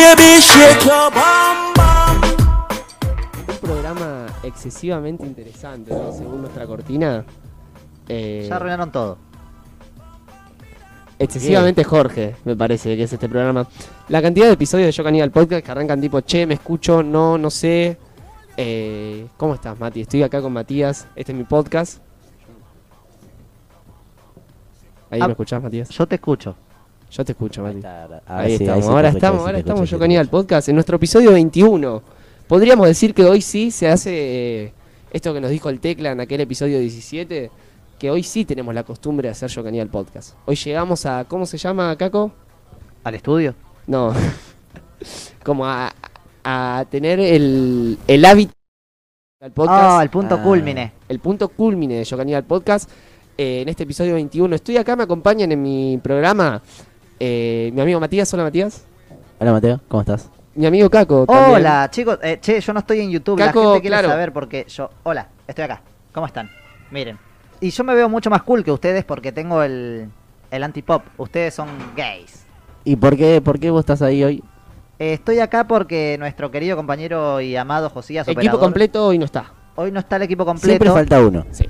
Baby, shake your bum bum. Un programa excesivamente interesante, ¿no? Según nuestra cortina. Eh, Ya arruinaron todo. excesivamente Jorge, me parece que es este programa. La cantidad de episodios de Yo Caníbal Podcast que arrancan tipo, che, me escucho, no, no sé. Eh, ¿Cómo estás, Mati? Estoy acá con Matías. Este es mi podcast. Ahí Ah. me escuchás, Matías. Yo te escucho. Yo te escucho, Mati. Ahora Ahí sí, estamos, ahora estamos, ahora estamos Yo Caníbal escucho. Podcast en nuestro episodio 21. Podríamos decir que hoy sí se hace eh, esto que nos dijo el Tecla en aquel episodio 17, que hoy sí tenemos la costumbre de hacer Yo Caníbal Podcast. Hoy llegamos a, ¿cómo se llama, Caco? ¿Al estudio? No, como a, a tener el, el hábito del podcast. Ah, el punto Ah. culmine. el punto culmine de Yo Caníbal Podcast. eh, en este episodio 21. Estoy acá, me acompañan en mi programa eh, mi amigo Matías. Hola, Matías. Hola Mateo, ¿cómo estás? Mi amigo Caco. también. Hola, chicos. Eh, che, yo no estoy en YouTube. Caco, la gente quiere claro. saber porque yo. Hola, estoy acá. ¿Cómo están? Miren. Y yo me veo mucho más cool que ustedes porque tengo el, el anti-pop. Ustedes son gays. ¿Y por qué, por qué vos estás ahí hoy? Eh, estoy acá porque nuestro querido compañero y amado Josías Equipo operador, completo hoy no está. Hoy no está el equipo Siempre completo. falta uno. Sí.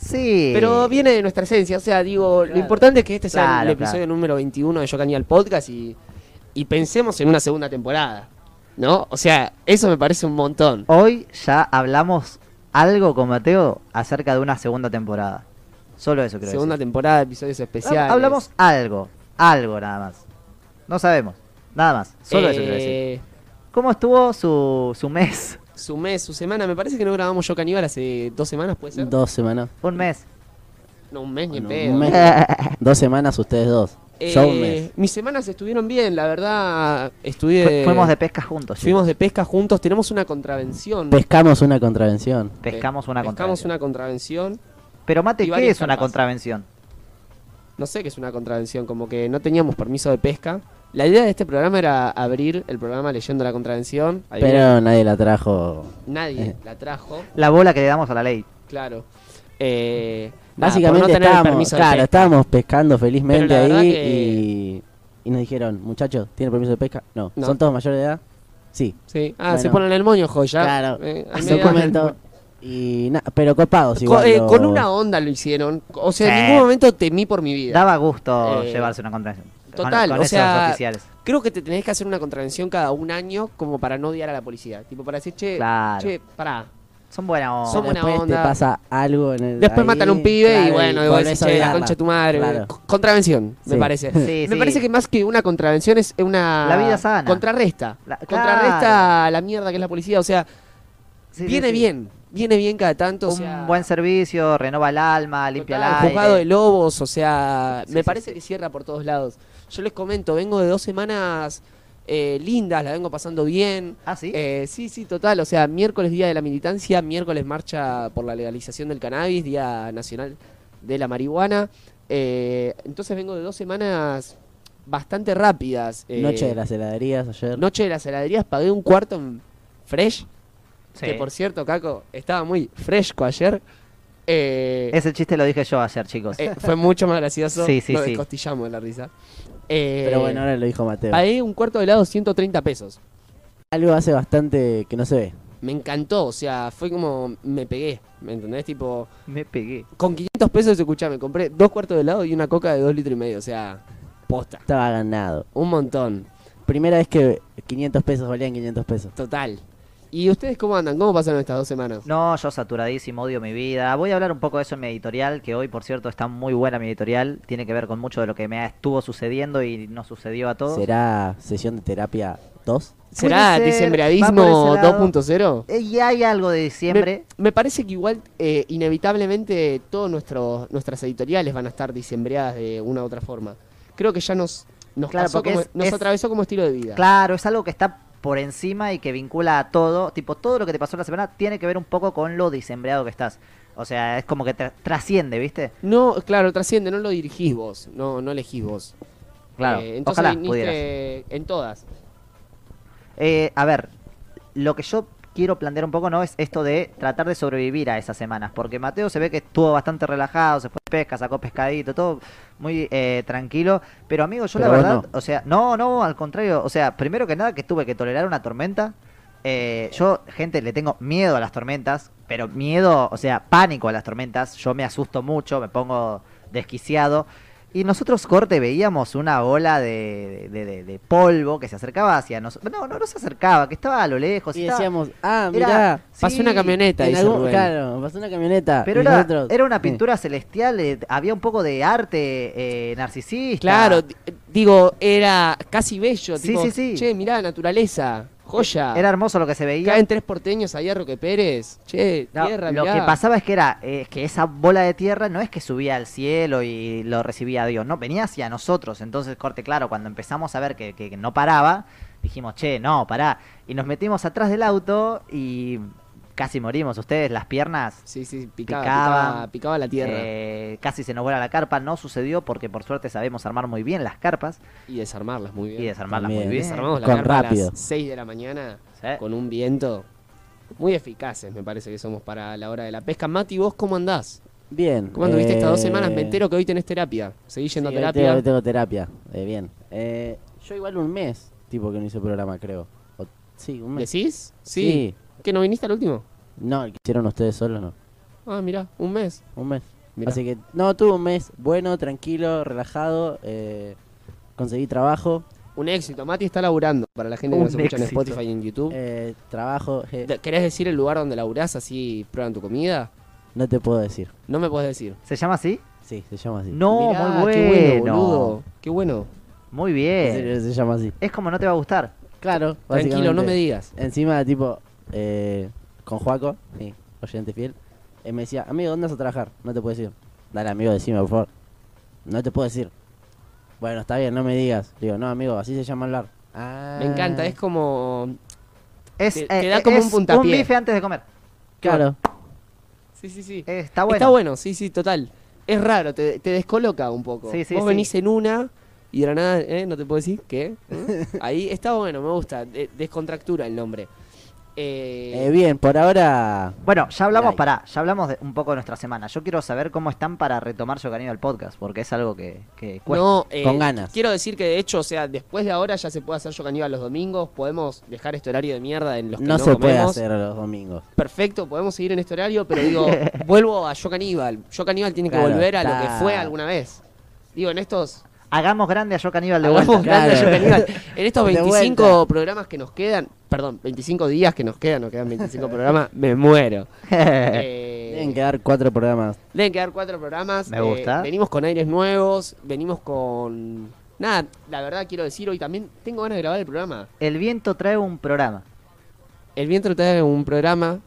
Sí. Pero viene de nuestra esencia. O sea, digo, lo importante es que este sea Claro, el episodio número 21 de Yo Caníbal Podcast y, y pensemos en una segunda temporada. ¿No? O sea, eso me parece un montón. Hoy ya hablamos algo con Mateo acerca de una segunda temporada. Solo eso creo. Segunda temporada, episodios especiales. Hablamos algo. Algo nada más. No sabemos. Nada más. Solo eso quiero decir. Eh, ¿Cómo estuvo su, su mes? Su mes, su semana. Me parece que no grabamos Yo Caníbal hace dos semanas, ¿puede ser? Dos semanas. Un mes. No, un mes ni en Bueno, pedo. un mes. Dos semanas ustedes dos. Eh, Yo un mes. Mis semanas estuvieron bien, la verdad. Estuve. Fu- Fuimos de pesca juntos. chicos. Fuimos de pesca juntos. Tenemos una contravención. Pescamos una contravención. Pescamos una Pescamos contravención. una contravención. Pero Mate, y ¿qué varias es una carpas. contravención? No sé qué es una contravención, como que no teníamos permiso de pesca. La idea de este programa era abrir el programa leyendo la contravención. Ahí viene. Pero nadie la trajo. nadie eh. la trajo, La bola que le damos a la ley. claro. Eh, nada, Básicamente por no estábamos, claro, estábamos pescando felizmente ahí que- y, y nos dijeron, muchachos, ¿tienen permiso de pesca? No. No. ¿Son todos mayores de edad? Sí. Sí. Ah, Bueno. se ponen el moño, joya. Claro. Eh, comentó. Y na- pero copados Co- igual. eh, lo- con una onda lo hicieron. O sea, en ningún momento temí por mi vida. Daba gusto Eh, llevarse una contravención. Total, con o sea, oficiales. Creo que te tenés que hacer una contravención cada un año como para no odiar a la policía. Tipo, para decir, che, Claro. che, pará. Son buena onda. Son buena Después onda. te pasa algo en el. Después ahí, matan a un pibe y claro, bueno, y vos decís, che, la concha de tu madre. Claro. Contravención, me parece. Sí, me sí. parece que más que una contravención es una. La vida sana. Contrarresta. La- Contrarresta la mierda que es la policía. O sea, Sí, viene sí. bien. Viene bien cada tanto. o Un sea, buen servicio, renova el alma, limpia total, el aire. juzgado de lobos, o sea, Sí, me sí, parece sí. que cierra por todos lados. Yo les comento, vengo de dos semanas eh, lindas, la vengo pasando bien. Ah, sí. Eh, sí, sí, total. O sea, miércoles día de la militancia, miércoles marcha por la legalización del cannabis, día nacional de la marihuana. Eh, entonces vengo de dos semanas bastante rápidas. eh, Noche de las heladerías ayer. Noche de las heladerías, pagué un cuarto en Fresh, Sí. que por cierto, Caco, estaba muy fresco ayer. Eh, Ese chiste lo dije yo ayer, chicos. eh, fue mucho más gracioso. Sí, sí, Nos sí. descostillamos de la risa. Eh, Pero bueno, ahora lo dijo Mateo. Pagué un cuarto de helado 130 pesos. Algo hace bastante que no se ve. Me encantó, o sea, fue como me pegué, ¿me entendés? Tipo, Me pegué. con 500 pesos, escuchá, me compré dos cuartos de helado y una coca de dos litros y medio, o sea, posta, Estaba ganado. un montón, Primera vez que 500 pesos valían 500 pesos. total. ¿Y ustedes cómo andan? ¿Cómo pasaron estas dos semanas? No, yo saturadísimo, odio mi vida. Voy a hablar un poco de eso en mi editorial, que hoy, por cierto, está muy buena mi editorial. Tiene que ver con mucho de lo que me estuvo sucediendo y no sucedió a todos. ¿Será sesión de terapia 2? ¿Será ser, diciembriadismo va por ese lado. 2.0? Eh, y hay algo de diciembre. Me, me parece que igual, eh, inevitablemente, todas nuestras editoriales van a estar diciembriadas de una u otra forma. Creo que ya nos, nos, Claro, pasó porque como- es- nos es- atravesó como estilo de vida. Claro, es algo que está por encima y que vincula a todo. Tipo, todo lo que te pasó la semana tiene que ver un poco con lo diciembreado que estás. O sea, es como que tra- trasciende, ¿viste? No, claro, trasciende, no lo dirigís vos, no, no elegís vos. Claro, Eh, entonces ojalá viniste pudieras. en todas. Eh, a ver, lo que yo quiero plantear un poco, ¿no? Es esto de tratar de sobrevivir a esas semanas. Porque Mateo se ve que estuvo bastante relajado, se fue de pesca, sacó pescadito, todo muy eh, tranquilo. Pero amigo, yo Pero la verdad, no. o sea, no, no, al contrario. O sea, primero que nada que tuve que tolerar una tormenta. Eh, yo, gente, le tengo miedo a las tormentas, pero miedo, o sea, pánico a las tormentas. Yo me asusto mucho, me pongo desquiciado. Y nosotros, corte, veíamos una ola de, de- de- de polvo que se acercaba hacia nosotros. No, no, no se acercaba, que estaba a lo lejos. Y estaba- decíamos, ah, era- mirá. Pasó sí, una camioneta, en dice algún- Rubén. claro, pasó una camioneta. Pero era, nosotros- era una sí. pintura celestial, eh, había un poco de arte eh, narcisista. Claro, di- digo, era casi bello. Sí, tipo, sí, sí. Che, mirá, naturaleza, joya. Era hermoso lo que se veía. Caen tres porteños ahí a Roque Pérez. Che, No, tierra, lo mirá. que pasaba es que era eh, que esa bola de tierra no es que subía al cielo y lo recibía Dios, no, venía hacia nosotros. Entonces, corte claro, cuando empezamos a ver que, que no paraba, dijimos, che, no, pará. Y nos metimos atrás del auto y casi morimos. Ustedes, las piernas, Sí, sí, picaba, Picaban, picaba, picaba la tierra. eh, casi se nos vuela la carpa. No sucedió porque por suerte sabemos armar muy bien las carpas Y desarmarlas muy bien. y desarmarlas También. muy bien. Desarmamos la Con carpa rápido. a las 6 de la mañana Sí. con un viento. Muy eficaces, me parece que somos para la hora de la pesca. Mati, ¿vos cómo andás? Bien. ¿Cómo anduviste estas dos eh, semanas? Me entero que hoy tenés terapia. ¿Seguís yendo sí, a hoy terapia? tengo, hoy tengo terapia. Eh, bien. Eh, yo igual un mes, tipo que no hice programa, creo. O- sí, un mes. ¿Decís? Sí. Sí. ¿Que no viniste al último? No, el que hicieron ustedes solos, no. Ah, mirá, un mes. Un mes. Mirá. Así que, no, tuve un mes bueno, tranquilo, relajado. eh, conseguí trabajo. Un éxito. Mati está laburando para la gente que nos escucha en éxito. Spotify y en YouTube. eh, trabajo, eh, ¿Querés decir el lugar donde laburás así prueban tu comida? no te puedo decir. No me puedes decir. ¿Se llama así? Sí, se llama así. No, Mirá, muy bueno. Qué bueno, boludo. Qué bueno. Muy En bien. se llama así. Es como no te va a gustar. Claro, Tranquilo, no básicamente. me digas. Encima, tipo, eh, con Juaco, sí, oyente fiel, él me decía, amigo, ¿dónde vas a trabajar? No te puedo decir. Dale, amigo, decime, por favor. No te puedo decir. Bueno, está bien, no me digas. Digo, no, amigo, así se llama hablar. Ah, Me encanta, es como... Es, Te- eh, te da eh, como un puntapié. bife antes de comer. Claro. Sí, sí, sí. Eh, está bueno. Está bueno, sí, sí, total. Es raro, te, te descoloca un poco. Sí, sí, Vos sí. venís en una y de la nada, ¿eh? No te puedo decir qué. ¿Eh? Ahí está bueno, me gusta. de- descontractura el nombre. Eh, Eh, bien, por ahora... Bueno, ya hablamos, Like. para, ya hablamos de un poco de nuestra semana. Yo quiero saber cómo están para retomar Yo Canino el podcast, porque es algo que, que cuesta. no, eh, Con ganas. Quiero decir que de hecho, o sea, después de ahora ya se puede hacer yo caníbal los domingos. Podemos dejar este horario de mierda en los que No, no, se puede hacer los domingos. Perfecto, podemos seguir en este horario, pero digo, vuelvo a Yo Caníbal. Yo Caníbal tiene que Claro, volver a lo que fue alguna vez. Digo, en estos Hagamos grande a Yo Caníbal de Hagamos vuelta. grande Claro. Yo Caníbal. En estos De 25 vuelta. programas que nos quedan, perdón, 25 días que nos quedan, nos quedan 25 programas, me muero. Eh, Deben quedar cuatro programas. deben quedar cuatro programas. Me eh, gusta. venimos con aires nuevos, venimos con... Nada, la verdad quiero decir, hoy también tengo ganas de grabar el programa. El viento trae un programa. El viento trae un programa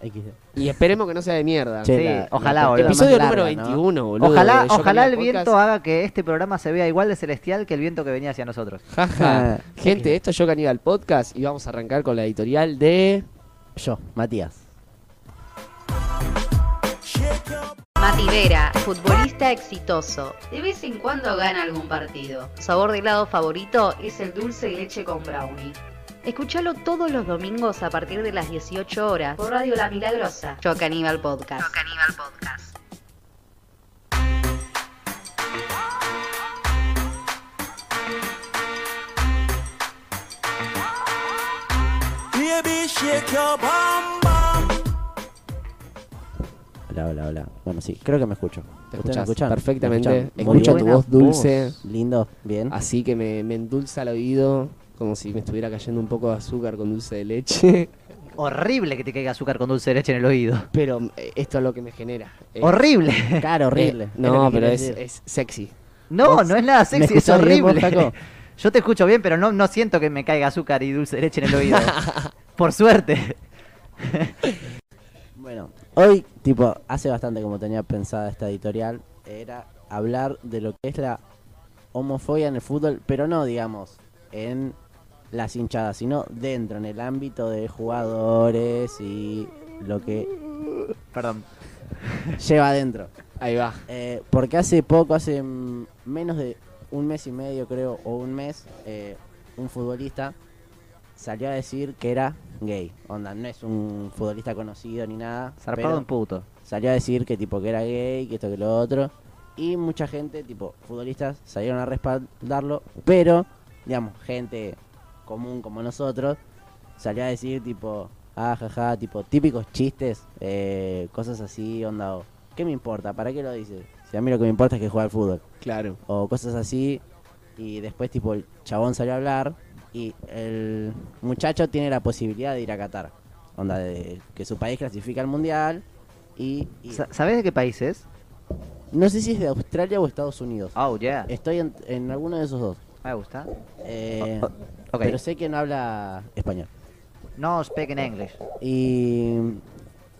XD. Y esperemos que no sea de mierda. Che, Sí, la- ojalá, la boludo. Episodio larga, número ¿no? 21, boludo. Ojalá, ojalá el viento haga que este programa se vea igual de celestial que el viento que venía hacia nosotros. Jaja. Ah, Gente, esto es Yo Caníbal Podcast y vamos a arrancar con la editorial de... Yo, Matías. Mati Vera, futbolista exitoso. De vez en cuando gana algún partido. Su sabor de helado favorito es el dulce de leche con brownie. Escúchalo todos los domingos a partir de las 18 horas por Radio La Milagrosa. Yo Caníbal Podcast. Yo Caníbal Podcast. Hola, hola, hola. Bueno, sí, creo que me escucho. Te ¿Ustedes me escuchas escuchan? perfectamente. ¿Me escuchan? Muy Escucho tu voz dulce, Lindo, bien. así que me, me endulza el oído, como si me estuviera cayendo un poco de azúcar con dulce de leche. Horrible que te caiga azúcar con dulce de leche en el oído. Pero eh, esto es lo que me genera. Eh, Horrible. Claro, horrible. eh, lo no, pero es, es sexy. No, ¿Vos no es nada sexy, es escuchás bien, vos, horrible. Yo te escucho bien, pero no, no siento que me caiga azúcar y dulce de leche en el oído. Por suerte. Bueno, hoy, tipo, hace bastante como tenía pensada esta editorial, era hablar de lo que es la homofobia en el fútbol, pero no, digamos, en las hinchadas, sino dentro, en el ámbito de jugadores y lo que Perdón. lleva adentro. Ahí va. Eh, porque hace poco, hace menos de un mes y medio creo, o un mes, eh, un futbolista salió a decir que era gay. Onda, no es un futbolista conocido ni nada. Zarpado un puto. salió a decir que tipo que era gay, que esto que lo otro. Y mucha gente, tipo, futbolistas, salieron a respaldarlo, pero, digamos, gente común como nosotros, salió a decir tipo, ah, jaja, tipo, típicos chistes, eh, cosas así, onda, o, ¿qué me importa? ¿Para qué lo dices? Si a mí lo que me importa es que juega al fútbol. Claro. O cosas así, y después tipo el chabón salió a hablar y el muchacho tiene la posibilidad de ir a Qatar. Onda, de que su país clasifica al mundial y... y- Sa- ¿Sabés de qué país es? no sé si es de Australia o Estados Unidos. Oh, yeah. Estoy en, en alguno de esos dos. Me gusta. Eh. Pero sé que no habla español. No speak in English. Y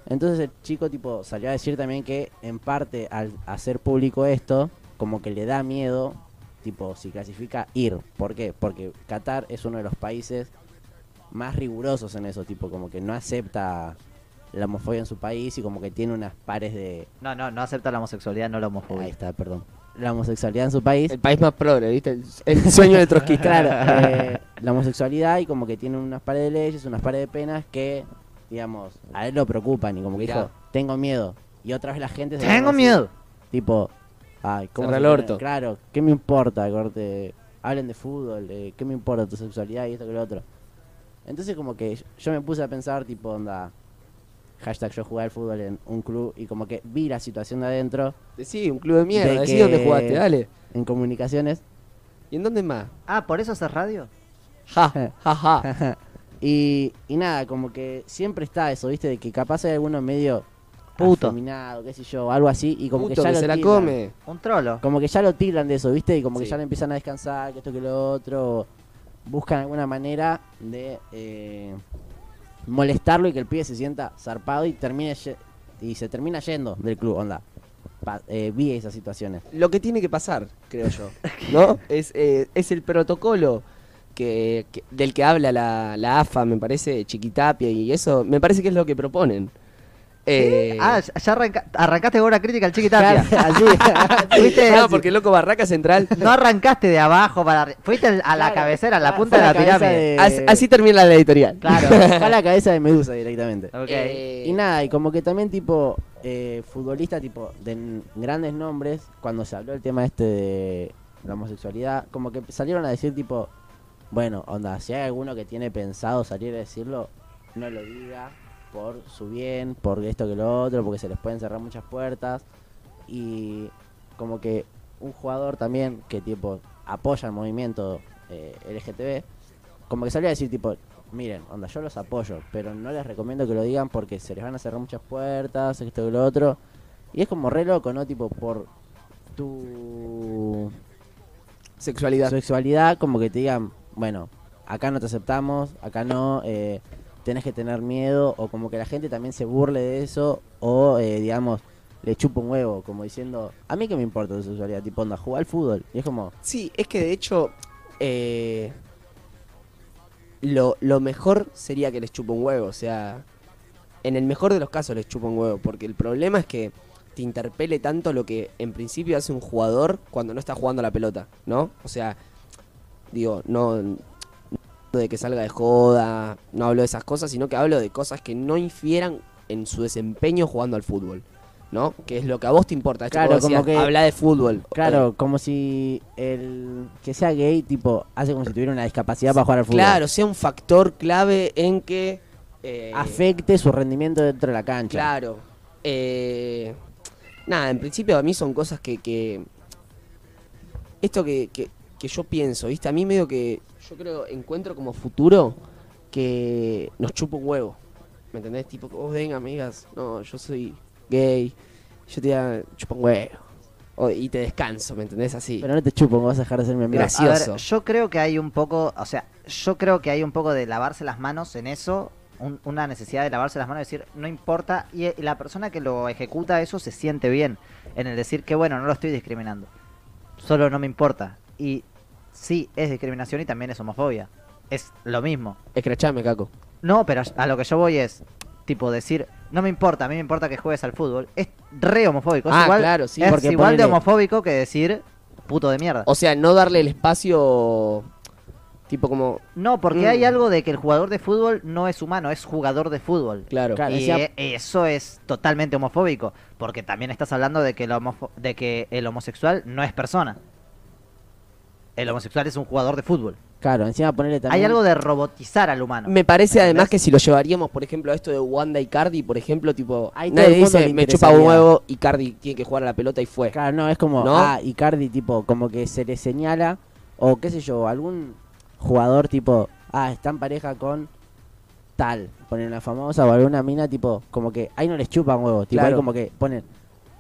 entonces el chico tipo salió a decir también que en parte al hacer público esto, como que le da miedo, tipo si clasifica ir. ¿Por qué? Porque Qatar es uno de los países más rigurosos en eso, tipo como que no acepta la homofobia en su país y como que tiene unas pares de... No, no, no acepta la homosexualidad, no la homofobia. Ahí está, perdón. La homosexualidad en su país. El país más progre, ¿viste? El, el sueño de trotskista. Claro, eh, la homosexualidad y como que tiene unas pares de leyes, unas pares de penas que, digamos, a él lo preocupan y como que Mirá. dijo, tengo miedo. Y otra vez la gente se Tengo así, miedo. Tipo, ay, ¿cómo se el pone? orto. Claro, ¿qué me importa? Corte, hablen de fútbol, eh, ¿qué me importa tu sexualidad y esto que lo otro? Entonces como que yo- yo me puse a pensar, tipo, onda, hashtag yo jugué al fútbol en un club y como que vi la situación de adentro Sí, un club de mierda. De Decí que- dónde jugaste, dale. en comunicaciones ¿Y en dónde más? Ah, ¿por eso haces radio? Ja, ja, ja. y, y nada, como que siempre está eso, ¿viste? De que capaz hay alguno medio Puto. afeminado, qué sé yo, algo así, y como Puto que ya que lo se la tildan. come. Un trolo. Como que ya lo tildan de eso, ¿viste? Y como que Sí. ya le empiezan a descansar, que esto que lo otro. Buscan alguna manera de eh, molestarlo y que el pibe se sienta zarpado y termine y se termina yendo del club, onda. Pa- eh, vi esas situaciones. Lo que tiene que pasar, creo yo. ¿No? Es, eh, es el protocolo que, que- del que habla la, la AFA, me parece, Chiquitapia, y eso me parece que es lo que proponen. Eh, Ah, ya arranca- arrancaste con una crítica al Chiquitapia. Claro, así. No, porque loco Barraca Central. No arrancaste de abajo para Fuiste a la Claro. cabecera, a la punta de la cabeza pirámide. de- Así, así termina la editorial. Claro, fue a la cabeza de Medusa directamente. Eh, Y nada, y como que también tipo eh, futbolista tipo de grandes nombres, cuando se habló el tema este de la homosexualidad, como que salieron a decir tipo, bueno, onda, si hay alguno que tiene pensado salir a decirlo, no lo diga por su bien, por esto que lo otro, porque se les pueden cerrar muchas puertas. Y como que un jugador también que tipo apoya el movimiento eh, LGTB, como que salió a decir tipo, miren, onda, yo los apoyo, pero no les recomiendo que lo digan porque se les van a cerrar muchas puertas, esto y lo otro. Y es como re loco, ¿no? Tipo, por tu Sexualidad. sexualidad, como que te digan, bueno, acá no te aceptamos, acá no, eh, tenés que tener miedo, o como que la gente también se burle de eso, o eh, digamos, le chupa un huevo, como diciendo, a mí que me importa tu sexualidad, tipo, onda, jugar al fútbol. Y es como, Sí, es que de hecho eh, lo, lo mejor sería que les chupa un huevo. O sea, en el mejor de los casos les chupa un huevo. Porque el problema es que te interpele tanto lo que en principio hace un jugador cuando no está jugando la pelota, ¿no? O sea, digo, no de que salga de joda, no hablo de esas cosas, sino que hablo de cosas que no infieran en su desempeño jugando al fútbol. ¿No? Que es lo que a vos te importa. Claro, decías, como que- habla de fútbol. claro, como si el que sea gay, tipo, hace como si tuviera una discapacidad para jugar al fútbol. Claro, sea un factor clave en que... eh, Afecte su rendimiento dentro de la cancha. Claro. Eh, nada, en principio a mí son cosas que... que esto que, que, que yo pienso, ¿viste? A mí medio que yo creo, encuentro como futuro que nos chupa un huevo. ¿Me entendés? Tipo, vos venga, amigas, no, yo soy gay, yo te chupa un huevo. O- y te descanso, ¿me entendés? Así. Pero no te chupo, vas a dejar de ser mi amigo. Gracias. A ver, gracioso. yo creo que hay un poco, o sea, yo creo que hay un poco de lavarse las manos en eso, un- una necesidad de lavarse las manos y decir, no importa, y, y la persona que lo ejecuta eso se siente bien en el decir que bueno, no lo estoy discriminando, solo no me importa. Y sí, es discriminación y también es homofobia, es lo mismo. Escrachame, Caco. No, pero a lo que yo voy es, tipo, decir, no me importa, a mí me importa que juegues al fútbol, es re homofóbico, es Ah, igual, claro, sí, es porque igual de homofóbico que decir puto de mierda. O sea, no darle el espacio Tipo como, No, porque Mm. hay algo de que el jugador de fútbol no es humano, es jugador de fútbol. claro. Claro. Y decía- eso es totalmente homofóbico, porque también estás hablando de que, el de que el homosexual no es persona. El homosexual es un jugador de fútbol. Claro, encima ponerle también. Hay algo de robotizar al humano. Me parece además que si lo llevaríamos, por ejemplo, a esto de Wanda y Cardi, por ejemplo, tipo, Ahí nadie dice, me chupa un interesaría". huevo y Cardi tiene que jugar a la pelota y fue. Claro, no, es como, ¿No? ah, Icardi, tipo, como que se le señala, o qué sé yo, algún jugador, tipo, ah, está en pareja con tal, ponen una famosa o alguna mina, tipo, como que ahí no les chupan huevo, tipo, ahí Claro. como que ponen,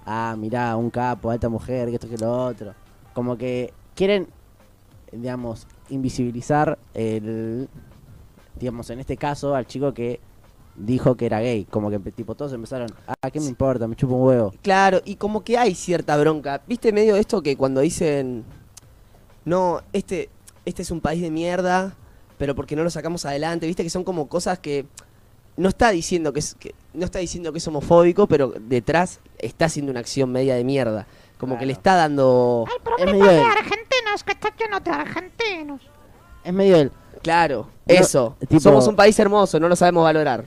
ah, mirá, un capo, alta mujer, que esto que lo otro. Como que quieren, digamos, invisibilizar el, digamos, en este caso, al chico que dijo que era gay, como que tipo todos empezaron, ah, ¿qué me importa? Me chupa un huevo. Claro, y como que hay cierta bronca. ¿Viste medio esto que cuando dicen, no, este, este es un país de mierda, pero porque no lo sacamos adelante? ¿Viste que son como cosas que no está diciendo que es, que, no está diciendo que es homofóbico, pero detrás está haciendo una acción media de mierda. Como que le está dando... Es medio el- argentinos que está lleno de argentinos. es medio el, Claro, No, eso. tipo- Somos un país hermoso, no lo sabemos valorar.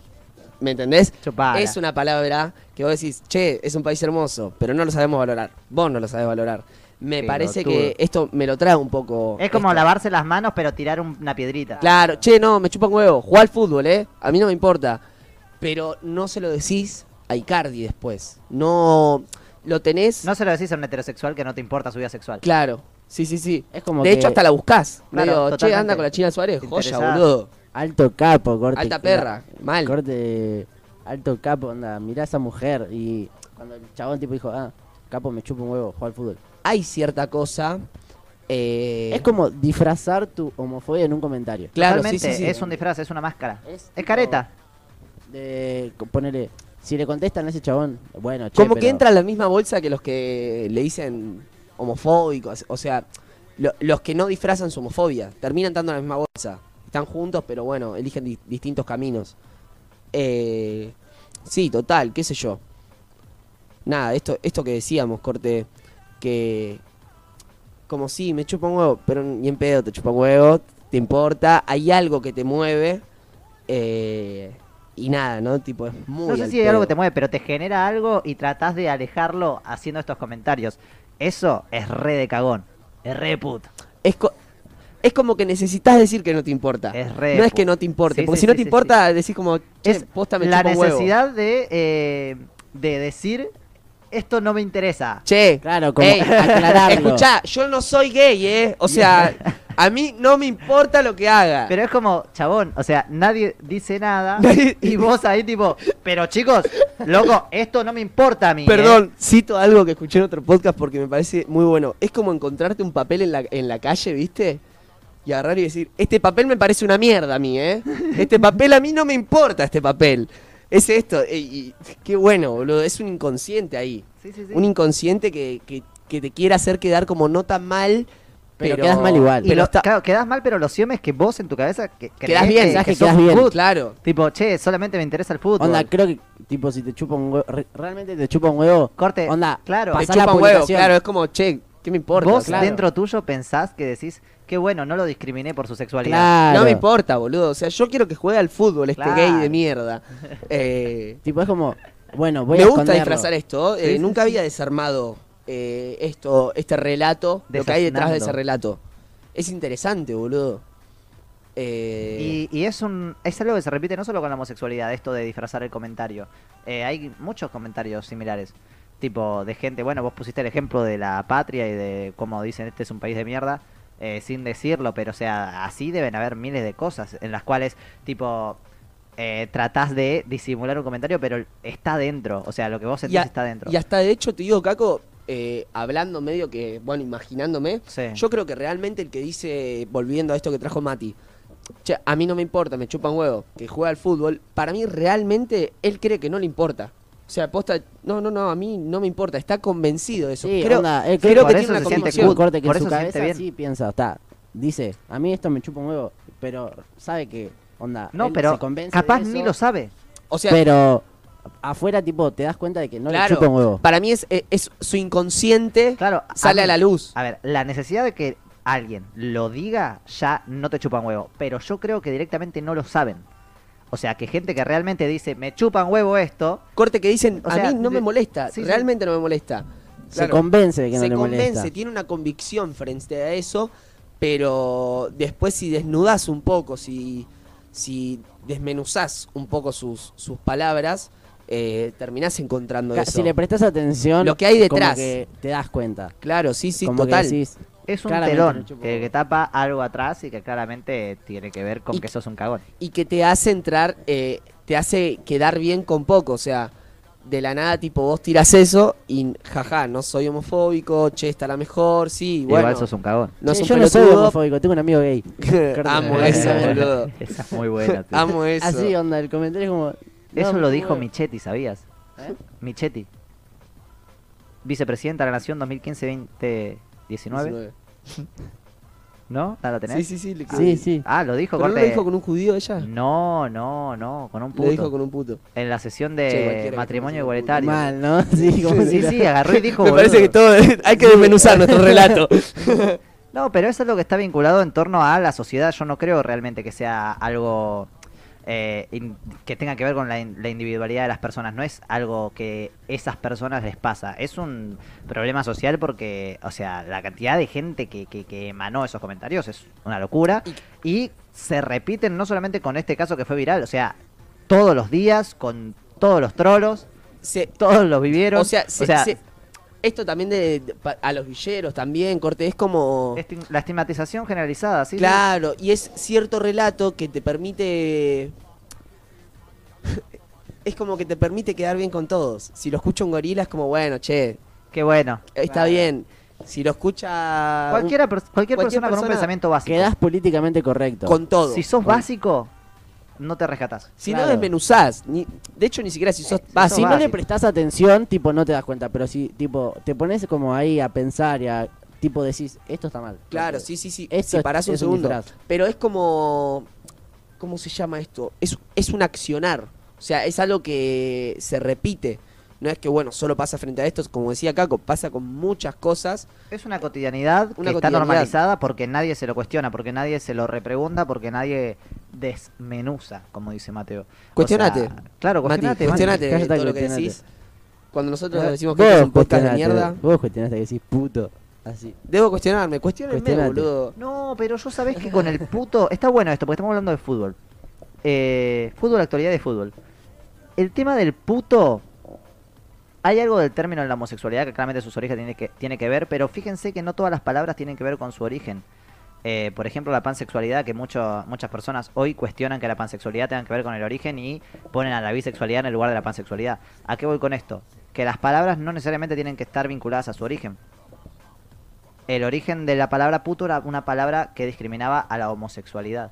¿Me entendés? Chupala. Es una palabra que vos decís, che, es un país hermoso, pero no lo sabemos valorar. Vos no lo sabés valorar. Me Sí, parece que esto me lo trae un poco. Es como esto. lavarse las manos pero tirar un- una piedrita. Claro, che, no, me chupa un huevo. Juega al fútbol, ¿eh? A mí no me importa. Pero no se lo decís a Icardi después. No. Lo tenés. No se lo decís a un heterosexual que no te importa su vida sexual. Claro. Sí, sí, sí. es como de que hecho, hasta la buscás. Claro, Medio, che, anda con la China Suárez. Joya, boludo. alto capo, corte. Alta perra. Mal. Corte, alto capo, onda, mirá a esa mujer y cuando el chabón tipo dijo, ah, capo me chupa un huevo, juega al fútbol. Hay cierta cosa. eh, Es como disfrazar tu homofobia en un comentario. Claro, sí, Totalmente, sí, sí. es un disfraz, es una máscara. Es careta. De ponerle, si le contestan a ese chabón, bueno, che, Como que pero- entra en la misma bolsa que los que le dicen homofóbicos. O sea, lo- los que no disfrazan su homofobia. Terminan en la misma bolsa. Están juntos, pero bueno, eligen di- distintos caminos. Eh, sí, total, qué sé yo. Nada, esto, esto que decíamos, corte, que como sí, me chupa un huevo, pero ni en pedo te chupa un huevo, te importa, hay algo que te mueve. eh, y nada, ¿no? Tipo, es muy No sé si hay algo que te mueve, pero te genera algo y tratás de alejarlo haciendo estos comentarios. Eso es re de cagón. Es re de puto. Es, co- es como que necesitas decir que no te importa. Es re no es que no te importe. Sí, porque sí, si no sí, te sí, importa, decís como, che, Es posta me la huevo. necesidad de, eh, de decir esto no me interesa. Che, Claro, como ey, aclararlo. escuchá, yo no soy gay, ¿eh? O sea, a mí no me importa lo que haga. Pero es como, chabón, o sea, nadie dice nada y vos ahí tipo, pero chicos, loco, esto no me importa a mí. ¿eh?". Perdón, cito algo que escuché en otro podcast porque me parece muy bueno. Es como encontrarte un papel en la, en la calle, ¿viste? Y agarrar y decir, este papel me parece una mierda a mí, ¿eh? Este papel a mí no me importa, este papel. Es esto. y- y qué bueno, boludo. Es un inconsciente ahí. Sí, sí, sí. Un inconsciente que, que, que te quiere hacer quedar como no tan mal. Pero Pero, quedas mal igual. Pero lo- está- claro, quedás mal, pero lo cierto es que vos en tu cabeza que, Quedás bien, que, sabes que que sos quedás bien. good. Claro. Tipo, che, solamente me interesa el fútbol. Onda, creo que, tipo, si te chupa un huevo, re- realmente te chupa un huevo, Corte, onda, claro. Te chupa un huevo, claro. Es como, che, ¿qué me importa? vos Claro. dentro tuyo pensás que decís, qué bueno, no lo discriminé por su sexualidad. Claro. No me importa, boludo. O sea, yo quiero que juegue al fútbol este Claro. gay de mierda. Eh, Tipo, es como, bueno, voy me a gusta esconderlo. disfrazar esto. eh, sí, nunca sí. había desarmado eh, esto, este relato, lo que hay detrás de ese relato. Es interesante, boludo. Eh, Y, y es un es algo que se repite no solo con la homosexualidad, esto de disfrazar el comentario. Eh, hay muchos comentarios similares. Tipo, de gente, bueno, vos pusiste el ejemplo de la patria y de cómo dicen este es un país de mierda, eh, sin decirlo, pero o sea, así deben haber miles de cosas en las cuales, tipo, eh, tratás de disimular un comentario, pero está dentro. O sea, lo que vos sentís a- está dentro. y hasta de hecho, te digo, Caco, eh, hablando medio que, bueno, imaginándome, Sí. yo creo que realmente el que dice, volviendo a esto que trajo Mati, che, a mí no me importa, me chupa un huevo, que juega al fútbol, para mí realmente él cree que no le importa. O sea, posta, no, no, no, a mí no me importa, está convencido de eso. Sí, creo onda, él creo por que eso tiene una convicción. good. corte que por en su cabeza bien. sí piensa, está, dice, a mí esto me chupa un huevo, pero sabe que, onda, no, él pero se convence de capaz eso, ni lo sabe. O sea, pero afuera, tipo, te das cuenta de que no claro, le chupa un huevo. para mí es, es, es su inconsciente Claro, sale a, mí- la luz. A ver, la necesidad de que alguien lo diga, ya no te chupan huevo. Pero yo creo que directamente no lo saben. O sea, que gente que realmente dice, me chupan huevo esto, Corte que dicen, O a mí no de- me molesta, sí, sí. realmente no me molesta. Se convence de que no se le convence, molesta. tiene una convicción frente a eso, pero después si desnudas un poco, si, si desmenuzás un poco sus, sus palabras, eh, terminás encontrando Ca- eso. Si le prestas atención, Lo que hay como detrás. que te das cuenta. Claro, sí, sí, como total. que decís, es un telón que, que tapa algo atrás y que claramente tiene que ver con Y- que sos un cagón. y que te hace entrar, eh, te hace quedar bien con poco, o sea, de la nada tipo vos tiras eso y jaja, no soy homofóbico, che, está la mejor, sí, bueno. Igual sos un cagón. No "Che, yo un no soy pelotudo. homofóbico, tengo un amigo gay. Amo eso, boludo. Esa es muy buena. tío. Amo eso. Así, onda, el comentario es como... Eso no, lo dijo bueno. Michetti, ¿sabías? ¿Eh? Michetti. Vicepresidenta de la Nación 2015-2019. 19. ¿No? ¿No lo tenés? Sí, sí, sí. le- Sí, sí. Ah, lo dijo ¿Pero no lo dijo con un judío ella? No, no, no, con un Lo dijo puto. con un puto. En la sesión de matrimonio puto. igualitario. Mal, ¿no? Sí, como Sí, la- sí, agarró y dijo. Me parece que todo hay que desmenuzar nuestro relato. No, pero eso es lo que está vinculado en torno a la sociedad. Yo no creo realmente que sea algo eh, in- que tenga que ver con la, in- la individualidad de las personas. No es algo que esas personas les pasa. Es un problema social porque, o sea, la cantidad de gente que, que, que emanó esos comentarios es una locura. Y se repiten no solamente con este caso que fue viral, o sea, todos los días, con todos los trolos, Se- todos los vivieron. o sea, se- se- esto también de, a los villeros también, corte, es como... la estigmatización generalizada, ¿sí? Claro, y es cierto relato que te permite... es como que te permite quedar bien con todos. Si lo escucha un gorila es como, bueno, che, Qué bueno. está bien. Si lo escucha... Cualquiera, cualquier, cualquier persona, con un persona pensamiento básico. Quedás políticamente correcto. con todo. Si sos Con- básico, no te rescatás. Si Claro. no desmenuzás, ni, de hecho ni siquiera si sos sos básico. si no le prestás atención, tipo, no te das cuenta. Pero si, tipo, te pones como ahí a pensar y a, tipo, decís, esto está mal. Claro, sí, sí, sí. Esto si es- un es segundo. pero es como. ¿Cómo se llama esto? Es, es un accionar. O sea, es algo que se repite. No es que, bueno, solo pasa frente a esto. Como decía Caco, pasa con muchas cosas. Es una cotidianidad que Una está cotidianidad. normalizada porque nadie se lo cuestiona, porque nadie se lo repregunta, porque nadie desmenuza, como dice Mateo. O sea, Cuestionate. claro, Mati, cuestionate. cuestionate Cállate, todo lo que cuestionate. decís. Cuando nosotros decimos que esto es un podcast de cuestionate, mierda, Vos cuestionaste que decís puto. Así. debo cuestionarme. Cuestionenme, Cuestionate. boludo. No, pero yo sabés que con el puto... Está bueno esto, porque estamos hablando de fútbol. Eh, fútbol, actualidad de fútbol. El tema del puto... Hay algo del término en la homosexualidad que claramente sus orígenes tiene que, tiene que ver, pero fíjense que no todas las palabras tienen que ver con su origen. Eh, por ejemplo, la pansexualidad, que mucho, muchas personas hoy cuestionan que la pansexualidad tenga que ver con el origen y ponen a la bisexualidad en el lugar de la pansexualidad. ¿A qué voy con esto? Que las palabras no necesariamente tienen que estar vinculadas a su origen. El origen de la palabra puto era una palabra que discriminaba a la homosexualidad.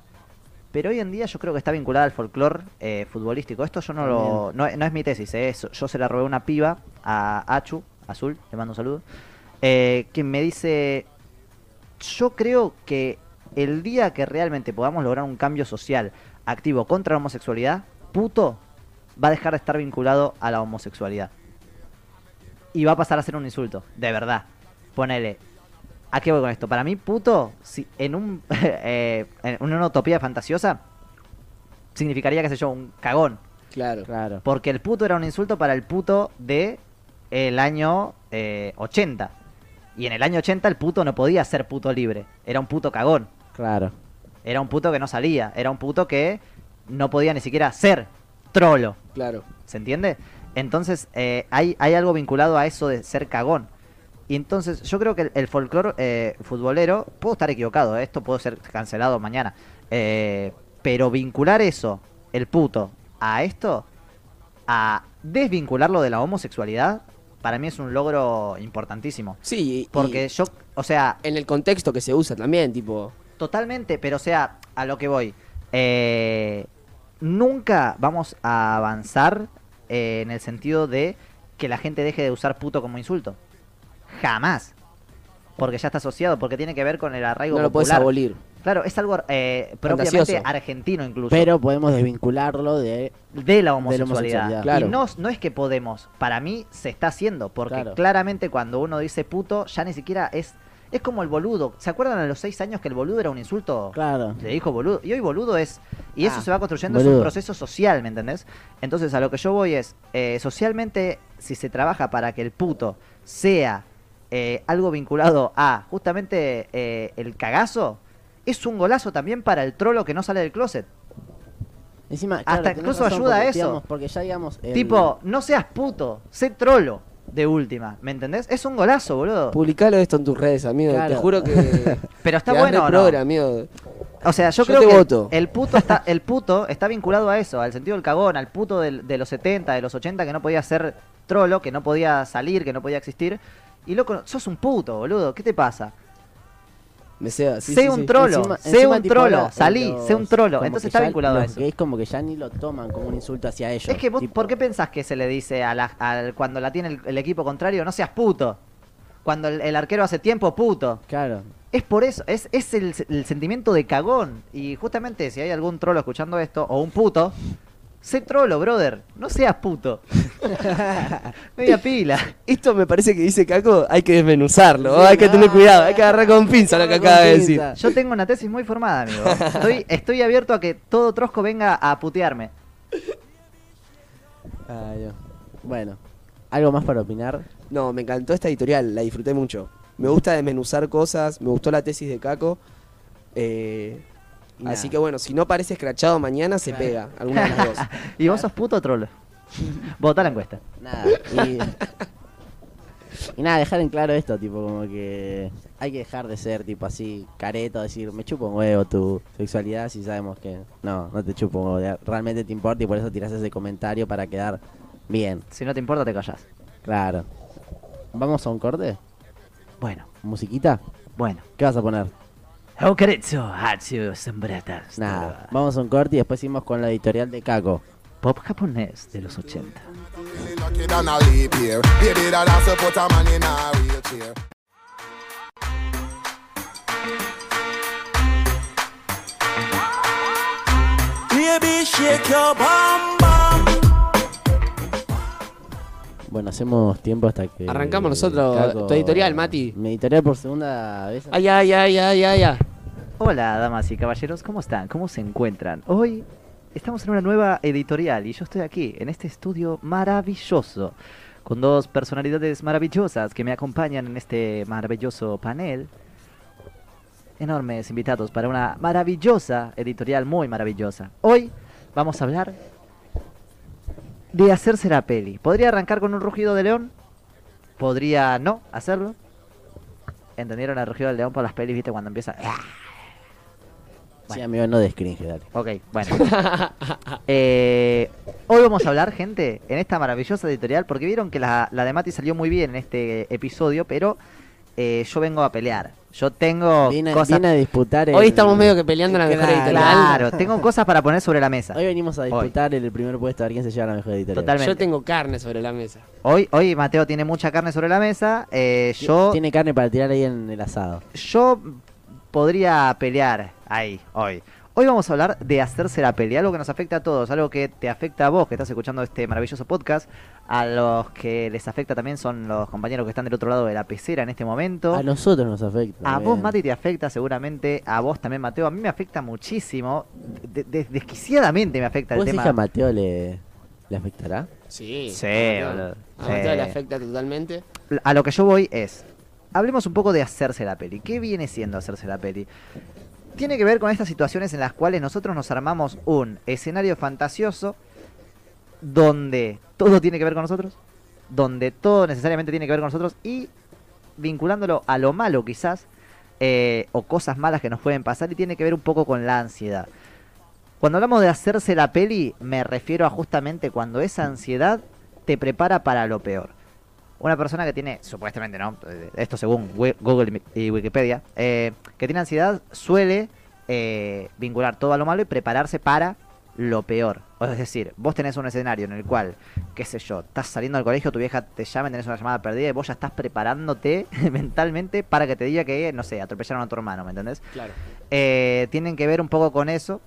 Pero hoy en día yo creo que está vinculada al folclore eh, futbolístico. Esto yo no lo. No, no es mi tesis, eh, yo se la robé una piba, a Achu, Azul, le mando un saludo. eh, que me dice. Yo creo que el día que realmente podamos lograr un cambio social activo contra la homosexualidad, puto va a dejar de estar vinculado a la homosexualidad. Y va a pasar a ser un insulto, de verdad. Ponele, ¿A qué voy con esto? Para mí, puto, si en, un, eh, en una utopía fantasiosa, significaría, qué sé yo, un cagón. Claro. Claro. Porque el puto era un insulto para el puto de el año eh, 80. Y en el año 80 el puto no podía ser puto libre. Era un puto cagón. Claro. Era un puto que no salía. Era un puto que no podía ni siquiera ser trolo. Claro. ¿Se entiende? Entonces, eh, hay, hay algo vinculado a eso de ser cagón. Y entonces, yo creo que el, el folclore eh, futbolero, puedo estar equivocado, eh, esto puede ser cancelado mañana, eh, pero vincular eso, el puto, a esto, a desvincularlo de la homosexualidad, para mí es un logro importantísimo. Sí, y- Porque yo, o sea, en el contexto que se usa también, tipo. Totalmente, pero o sea, a lo que voy. eh, nunca vamos a avanzar eh, en el sentido de que la gente deje de usar puto como insulto. Jamás. Porque ya está asociado, porque tiene que ver con el arraigo No lo puedes popular. abolir. Claro, es algo eh, propiamente Fantasioso. argentino incluso. Pero podemos desvincularlo de. de la homosexualidad. homosexualidad. Claro. Y no, no es que podemos, para mí se está haciendo, porque Claro. claramente cuando uno dice puto, ya ni siquiera es Es como el boludo. ¿Se acuerdan a los seis años que el boludo era un insulto? Claro. Le dijo boludo. Y hoy boludo es. Y eso Ah, se va construyendo, es un proceso social, ¿me entendés? Entonces a lo que yo voy es. eh, socialmente, si se trabaja para que el puto sea eh, algo vinculado a justamente eh, el cagazo, es un golazo también para el trolo que no sale del closet. Encima, Hasta claro, incluso razón, ayuda a eso. digamos, porque ya digamos. el- Tipo, no seas puto, sé trolo de última, ¿me entendés? Es un golazo, boludo. Publicalo esto en tus redes, amigo. Te juro que. Pero está que bueno, hazme ¿o no? amigo. O sea, yo, Yo creo que voto. el puto está el puto está vinculado a eso, al sentido del cagón, al puto del- de los 70, de los 80 que no podía ser trolo, que no podía salir, que no podía existir. Y loco, sos un puto, boludo, ¿qué te pasa? Me sea. Sí, sé sí, un sí. trolo, Encima- sé encima, un trolo, salí, los- sé un trolo. Entonces está vinculado a eso. gays como que ya ni lo toman como un insulto hacia ellos. Es que vos, tipo, ¿por qué pensás que se le dice a la, al- cuando la tiene el, el equipo contrario, no seas puto? Cuando el, el arquero hace tiempo, puto. Claro. Es por eso, es, es el, el sentimiento de cagón. Y justamente si hay algún trolo escuchando esto, o un puto, sé trolo, brother. No seas puto. Media pila. Esto me parece que dice Caco, hay que desmenuzarlo, Sí, hay que tener ah. cuidado, hay que agarrar con pinza lo que acaba de decir. Yo tengo una tesis muy formada, amigo. Estoy, estoy abierto a que todo trosco venga a putearme. Ay, Dios. Bueno, ¿algo más para opinar? No, me encantó esta editorial, la disfruté mucho. Me gusta desmenuzar cosas, me gustó la tesis de Caco. eh, Así que bueno, si no parece escrachado mañana, se pega, alguna de las dos. ¿Y vos sos puto o trolo? Votá la encuesta. Nada. Y, y nada, dejar en claro esto, tipo, como que hay que dejar de ser, tipo, así, careto, decir, me chupo un huevo tu sexualidad si sabemos que no, no te chupo un huevo, realmente te importa y por eso tirás ese comentario para quedar bien, Si no te importa, te callás. claro. ¿Vamos a un corte? Bueno, ¿Musiquita? bueno. ¿Qué vas a poner? Nada, vamos a un corte y después seguimos con la editorial de Caco. Pop japonés de los 80. Really lucky than a leap year. Baby, that has to put a man in a wheelchair. Baby, shake your bum Bueno, hacemos tiempo hasta que... Arrancamos nosotros. Tu editorial, Mati. Mi editorial por segunda vez. Ay, ay, ay, ay, ay, ay. Hola, damas y caballeros, ¿cómo están? ¿Cómo se encuentran? Hoy estamos en una nueva editorial y yo estoy aquí, en este estudio maravilloso, con dos personalidades maravillosas que me acompañan en este maravilloso panel. Enormes invitados para una maravillosa editorial, muy maravillosa. Hoy vamos a hablar de hacerse la peli. ¿Podría arrancar con un rugido de león? ¿Podría no hacerlo? ¿Entendieron el rugido del león por las pelis, viste, cuando empieza... Sí, amigo, no descringe, dale. Ok, bueno. Eh, hoy vamos a hablar, gente, en esta maravillosa editorial, porque vieron que la, la de Mati salió muy bien en este episodio, pero eh, yo vengo a pelear. Yo tengo Viene, cosas... viene a disputar el... Hoy estamos medio que peleando la mejor Claro. editorial. Claro, tengo cosas para poner sobre la mesa. Hoy venimos a disputar el primer puesto a ver quién se lleva la mejor editorial. Totalmente. Yo tengo carne sobre la mesa. Hoy, hoy Mateo tiene mucha carne sobre la mesa. eh, yo, Tiene carne para tirar ahí en el asado. yo podría pelear ahí, hoy. Hoy vamos a hablar de hacerse la peli, algo que nos afecta a todos, algo que te afecta a vos que estás escuchando este maravilloso podcast, a los que les afecta también son los compañeros que están del otro lado de la pecera en este momento. A nosotros nos afecta. A vos, Mati, te afecta seguramente, a vos también, Mateo. A mí me afecta muchísimo, de- de- desquiciadamente me afecta el ¿Vos tema. a Mateo le, le afectará? Sí. Sí, a Mateo- boludo. A Mateo Sí. le afecta totalmente. A lo que yo voy es, hablemos un poco de hacerse la peli. ¿Qué viene siendo hacerse la peli? Tiene que ver con estas situaciones en las cuales nosotros nos armamos un escenario fantasioso donde todo tiene que ver con nosotros, donde todo necesariamente tiene que ver con nosotros y vinculándolo a lo malo quizás, eh, o cosas malas que nos pueden pasar y tiene que ver un poco con la ansiedad. Cuando hablamos de hacerse la peli, me refiero a justamente cuando esa ansiedad te prepara para lo peor. Una persona que tiene, supuestamente, ¿no? Eh, Esto según Google y Wikipedia, eh, que tiene ansiedad suele eh, vincular todo a lo malo y prepararse para lo peor. O es decir, vos tenés un escenario en el cual, qué sé yo, estás saliendo del colegio, tu vieja te llama, tenés una llamada perdida y vos ya estás preparándote mentalmente para que te diga que, no sé, atropellaron a tu hermano, ¿me entendés? Claro. eh, tienen que ver un poco con eso,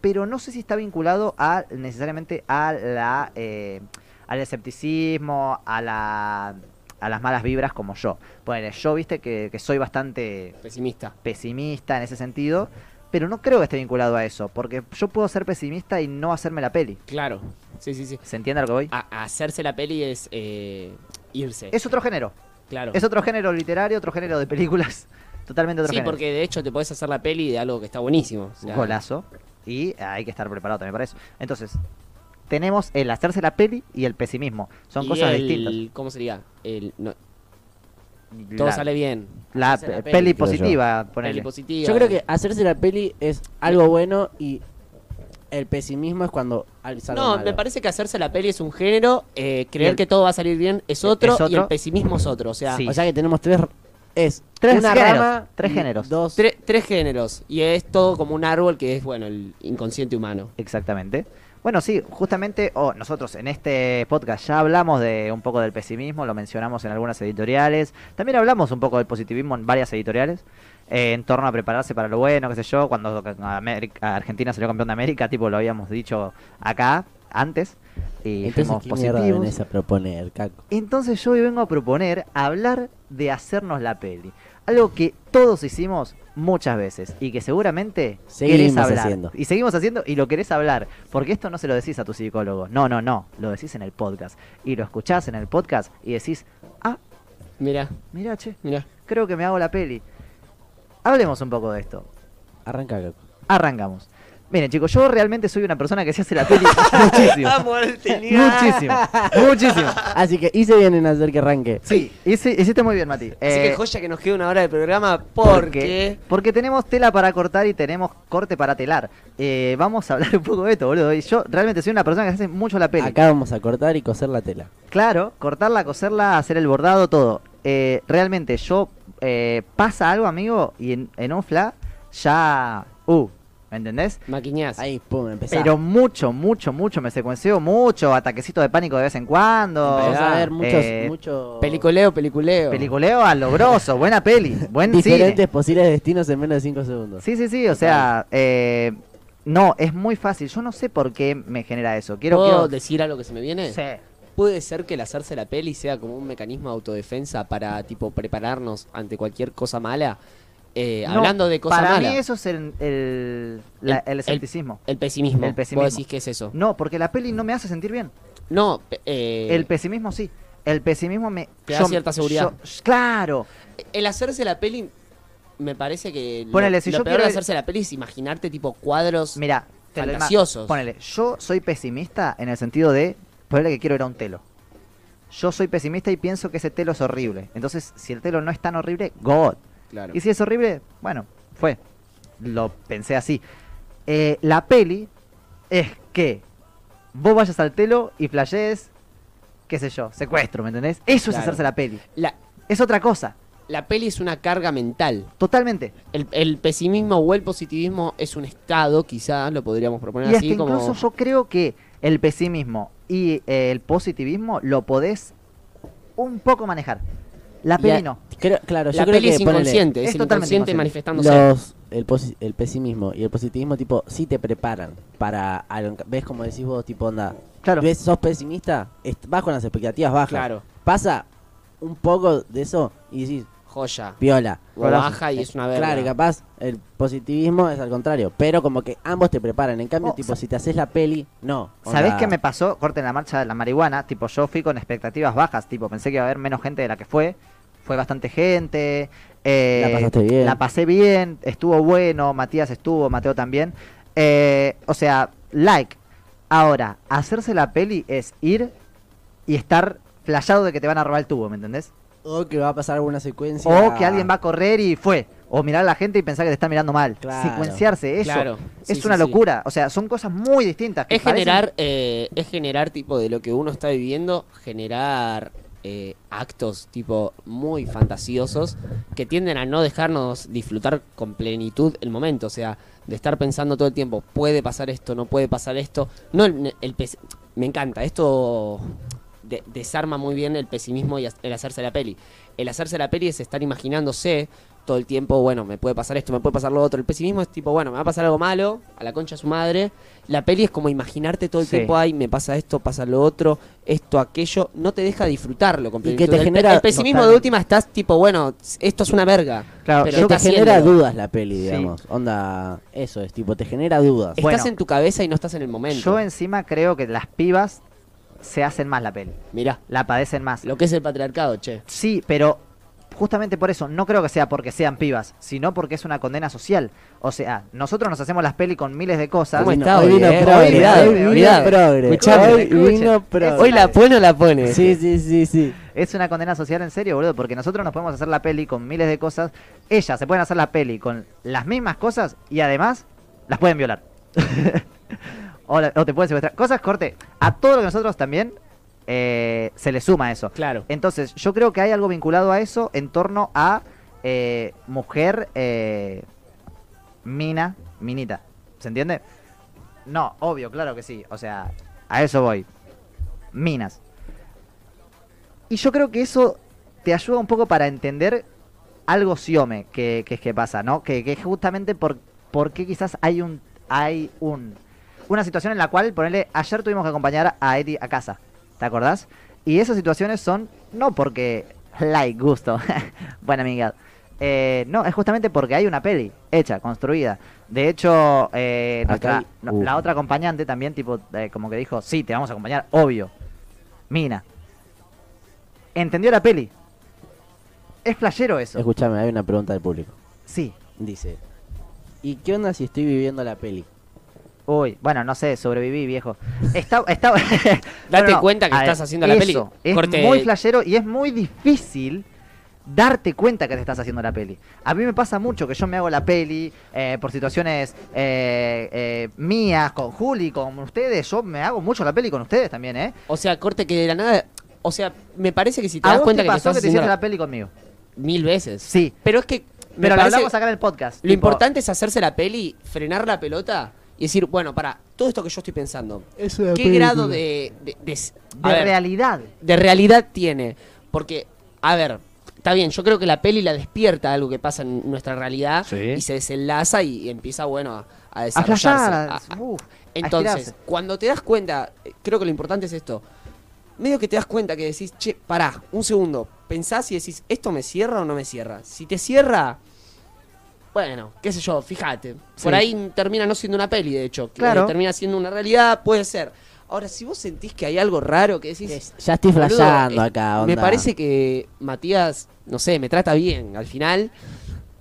pero no sé si está vinculado a necesariamente a la eh, al escepticismo, a la a las malas vibras como yo. Ponele, yo viste que, que soy bastante Pesimista. pesimista en ese sentido, pero no creo que esté vinculado a eso, porque yo puedo ser pesimista y no hacerme la peli. Claro. Sí, sí, sí. ¿Se entiende a lo que voy? A, hacerse la peli es eh, irse. Es otro género. claro. Es otro género literario, otro género de películas. Totalmente otro sí, género. porque de hecho te podés hacer la peli de algo que está buenísimo. o sea, Golazo. Y hay que estar preparado también para eso. Entonces, tenemos el hacerse la peli y el pesimismo. Son y cosas el- distintas. ¿Cómo sería? El, no, todo La- sale bien. La, peli, yo. positiva, Peli positiva. Yo creo que hacerse la peli es algo bueno y el pesimismo es cuando No, malo. me parece que hacerse la peli es un género, eh, creer el- que todo va a salir bien es otro, es y el pesimismo es otro. O sea, Sí. O sea que tenemos tres es Tres una géneros, rama, tres géneros. dos tre- tres géneros. Y es todo como un árbol que es, bueno, el inconsciente humano. Exactamente. Bueno, sí, justamente oh, nosotros en este podcast ya hablamos de un poco del pesimismo, lo mencionamos en algunas editoriales. También hablamos un poco del positivismo en varias editoriales. eh, en torno a prepararse para lo bueno, qué sé yo, cuando América- Argentina salió campeón de América, tipo lo habíamos dicho acá antes. Y Entonces, ¿qué positivos. venís a proponer, Caco? Entonces yo hoy vengo a proponer hablar de hacernos la peli. Algo que todos hicimos muchas veces y que seguramente Seguimos querés hablar. haciendo. Y seguimos haciendo y lo querés hablar. Porque esto no se lo decís a tu psicólogo. No, no, no. Lo decís en el podcast. Y lo escuchás en el podcast y decís, ah, Mira, mira, che, mira. creo que me hago la peli. Hablemos un poco de esto. Arranca. Arrancamos. Miren, chicos, yo realmente soy una persona que se hace la peli muchísimo. muchísimo. Muchísimo. Así que hice bien en hacer que arranque. Sí, hice- hiciste muy bien, Mati. Así Eh, que joya que nos quede una hora de programa Porque, porque... porque tenemos tela para cortar y tenemos corte para telar. Eh, vamos a hablar un poco de esto, boludo. Y yo realmente soy una persona que hace mucho la peli. Acá vamos a cortar y coser la tela. Claro, cortarla, coserla, hacer el bordado, todo. Eh, realmente, yo eh, pasa algo, amigo, y en, en un fla ya. Uh, ¿me entendés? Maquiñás. Ahí, pum, empezá. Pero mucho, mucho, mucho me secuencio, mucho, ataquecito de pánico de vez en cuando. Empezás a ver muchos, Eh, mucho Peliculeo, peliculeo. Peliculeo a lo grosso, buena peli, buen diferentes cine. posibles destinos en menos de 5 segundos. Sí, sí, sí, o sea, eh, no, es muy fácil. Yo no sé por qué me genera eso. Quiero, ¿Puedo quiero... decir algo que se me viene? Sí. ¿Puede ser que el hacerse la peli sea como un mecanismo de autodefensa para, tipo, prepararnos ante cualquier cosa mala? Eh, No, hablando de cosas Para mí eso es el, el, la- El- el escepticismo. El pesimismo. El pesimismo. ¿Vos decís que es eso? No, porque la peli no me hace sentir bien. No, eh, El pesimismo sí. El pesimismo me... Te da cierta seguridad. yo- claro. el hacerse la peli me parece que lo- Ponele, si lo yo peor quiero de hacerse la peli es imaginarte tipo cuadros Mira, lo fantasiosos. Ponele, yo soy pesimista en el sentido de... Ponele que quiero ir a un telo. Yo soy pesimista y pienso que ese telo es horrible. Entonces, si el telo no es tan horrible, God. Claro. Y si es horrible, bueno, fue. Lo pensé así. Eh, la peli es que vos vayas al telo y flashees, qué sé yo, secuestro, ¿me entendés? Eso es hacerse la peli. La, Es otra cosa, la peli es una carga mental. totalmente. El, el pesimismo o el positivismo es un estado, quizá lo podríamos proponer Y hasta así como... incluso yo creo que el pesimismo y eh, el positivismo lo podés un poco manejar. La peli a- no. creo- claro, yo la creo peli que es ponele, inconsciente, es, es totalmente inconsciente manifestándose. los, el, posi- el pesimismo y el positivismo, tipo, sí te preparan para algo. ¿Ves como decís vos, tipo, onda? Claro. ¿Ves, sos pesimista? est- vas con las expectativas bajas. Claro. Pasa un poco de eso y decís, Joya. piola. O baja y es una verga. Claro, y capaz el positivismo es al contrario, pero como que ambos te preparan. En cambio, Oh, tipo, si te haces la peli, no. ¿Sabés onda, qué me pasó? Corte en la marcha de la marihuana. Tipo, yo fui con expectativas bajas. Tipo, pensé que iba a haber menos gente de la que fue. Fue bastante gente. eh, La pasaste bien. La pasé bien. Estuvo bueno. Matías estuvo. Mateo también. Eh, o sea, like. Ahora, hacerse la peli es ir y estar flashado de que te van a robar el tubo, ¿me entendés? O que va a pasar alguna secuencia. O que alguien va a correr y fue. O mirar a la gente y pensar que te está mirando mal. Claro. Secuenciarse, eso. Claro. Es Sí, una sí. locura. O sea, son cosas muy distintas. que Es parecen- generar, eh, es generar tipo de lo que uno está viviendo, generar eh, actos tipo muy fantasiosos que tienden a no dejarnos disfrutar con plenitud el momento, o sea, de estar pensando todo el tiempo, puede pasar esto, no puede pasar esto. No, el, el me encanta, esto de- desarma muy bien el pesimismo y el hacerse la peli. El hacerse la peli es estar imaginándose todo el tiempo, bueno, me puede pasar esto, me puede pasar lo otro. El pesimismo es tipo, bueno, me va a pasar algo malo, a la concha de su madre. La peli es como imaginarte todo el Sí. tiempo, ay, me pasa esto, pasa lo otro, esto, aquello. No te deja disfrutarlo completamente. Y que te El- genera- El pesimismo de última estás tipo, bueno, esto es una verga. Claro, pero Que yo te genera dudas la peli, Sí. digamos. Onda, eso es, tipo, te genera dudas. Estás Bueno. en tu cabeza y no estás en el momento. Yo encima creo que las pibas se hacen más la peli. Mirá, La padecen más. lo que es el patriarcado, che. Sí, pero justamente por eso, no creo que sea porque sean pibas, sino porque es una condena social. O sea, nosotros nos hacemos las peli con miles de cosas. ¿Cómo Vino- está hoy vino progre. Hoy la pone o la pone. Sí, sí, sí, sí. Es una condena social en serio, boludo, porque nosotros nos podemos hacer la peli con miles de cosas. Ellas se pueden hacer la peli con las mismas cosas y además las pueden violar. o, la- o te pueden secuestrar. Cosas corte. A todo lo que nosotros también eh, se le suma eso. Claro. Entonces, yo creo que hay algo vinculado a eso en torno a eh, mujer, eh, mina, minita. ¿Se entiende? No, obvio, claro que sí. O sea, a eso voy. Minas. Y yo creo que eso te ayuda un poco para entender algo siome que, que es que pasa, ¿no? Que, que es justamente por, por qué quizás hay un hay un una situación en la cual, ponele, ayer tuvimos que acompañar a Eddie a casa, ¿te acordás? Y esas situaciones son no porque like, gusto, buena amiga, eh, no, es justamente porque hay una peli hecha, construida. De hecho, eh, nuestra- no- uh. la otra acompañante también, tipo, eh, como que dijo, sí, te vamos a acompañar, obvio. Mina. ¿Entendió la peli? Es flashero eso. Escúchame, hay una pregunta del público. Sí. Dice, ¿y qué onda si estoy viviendo la peli? Uy, bueno, no sé, sobreviví, viejo. Está, está... Date cuenta que ver, estás haciendo la peli. Es Corte- muy flashero y es muy difícil darte cuenta que te estás haciendo la peli. A mí me pasa mucho que yo me hago la peli eh, por situaciones eh, eh, mías, con Juli, con ustedes. Yo me hago mucho la peli con ustedes también, ¿eh? O sea, corte que de la nada. O sea, me parece que si te ¿A das cuenta te que te pasó estás que te hiciste la- la peli conmigo? mil veces. Sí. Pero es que. me Pero lo hablamos acá en el podcast. Lo tipo, importante es hacerse la peli, frenar la pelota y decir, bueno, para, todo esto que yo estoy pensando, ¿qué grado de, de, de- a De ver, realidad. de realidad tiene? Porque, a ver, está bien, yo creo que la peli la despierta algo que pasa en nuestra realidad Sí. y se desenlaza y empieza, bueno, a, a A desarrollarse. A- entonces, cuando te das cuenta, creo que lo importante es esto. Medio que te das cuenta que decís, che, pará, un segundo. Pensás y decís, ¿esto me cierra o no me cierra? Si te cierra, bueno, qué sé yo, fíjate. Por ahí termina no siendo una peli, de hecho. que Claro. Termina siendo una realidad, puede ser. Ahora, si vos sentís que hay algo raro que decís. Ya estoy flasheando eh, acá, Me onda. parece que Matías, no sé, me trata bien. Al final.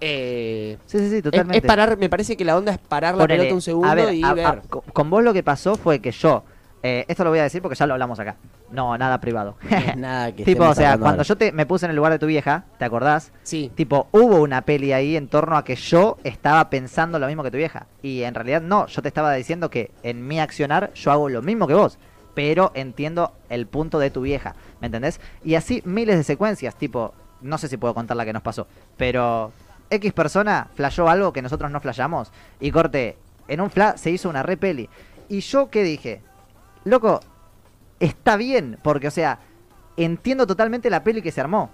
eh, Sí, sí, sí, totalmente. es parar, me parece que la onda es parar la Ponele, pelota un segundo a ver, y a- ver. a- con vos lo que pasó fue que yo, eh, esto lo voy a decir porque ya lo hablamos acá. No, nada privado. Nada que tipo, o sea, cuando yo te, me puse en el lugar de tu vieja, ¿te acordás? Sí. Tipo, hubo una peli ahí en torno a que yo estaba pensando lo mismo que tu vieja. Y en realidad no, yo te estaba diciendo que en mi accionar yo hago lo mismo que vos. Pero entiendo el punto de tu vieja, ¿me entendés? Y así miles de secuencias, tipo, no sé si puedo contar la que nos pasó, pero X persona flashó algo que nosotros no flashamos. Y corte, en un flash se hizo una re peli. Y yo qué dije, loco, está bien, porque o sea, entiendo totalmente la peli que se armó.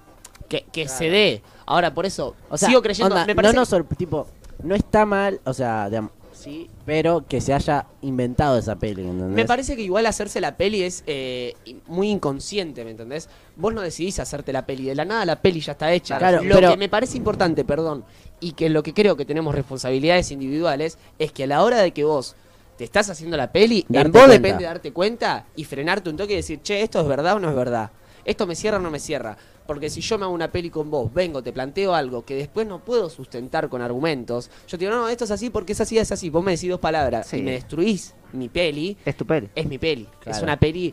Que, que se dé. Ahora, por eso, O sea, sigo creyendo. onda, me parece no tipo, no está mal, o sea, digamos, sí, pero que se haya inventado esa peli, ¿entendés? Me parece que igual hacerse la peli es eh, muy inconsciente, ¿me entendés? Vos no decidís hacerte la peli, de la nada la peli ya está hecha. Claro, lo pero- que me parece importante, perdón, y que lo que creo que tenemos responsabilidades individuales, es que a la hora de que vos te estás haciendo la peli, Darte en vos cuenta. depende de darte cuenta y frenarte un toque y decir, che, esto es verdad o no es verdad. Esto me cierra o no me cierra. Porque si yo me hago una peli con vos, vengo, te planteo algo que después no puedo sustentar con argumentos, yo te digo, no, esto es así porque es así, es así. Vos me decís dos palabras Sí. y me destruís mi peli, Es tu peli. es mi peli. Es una peli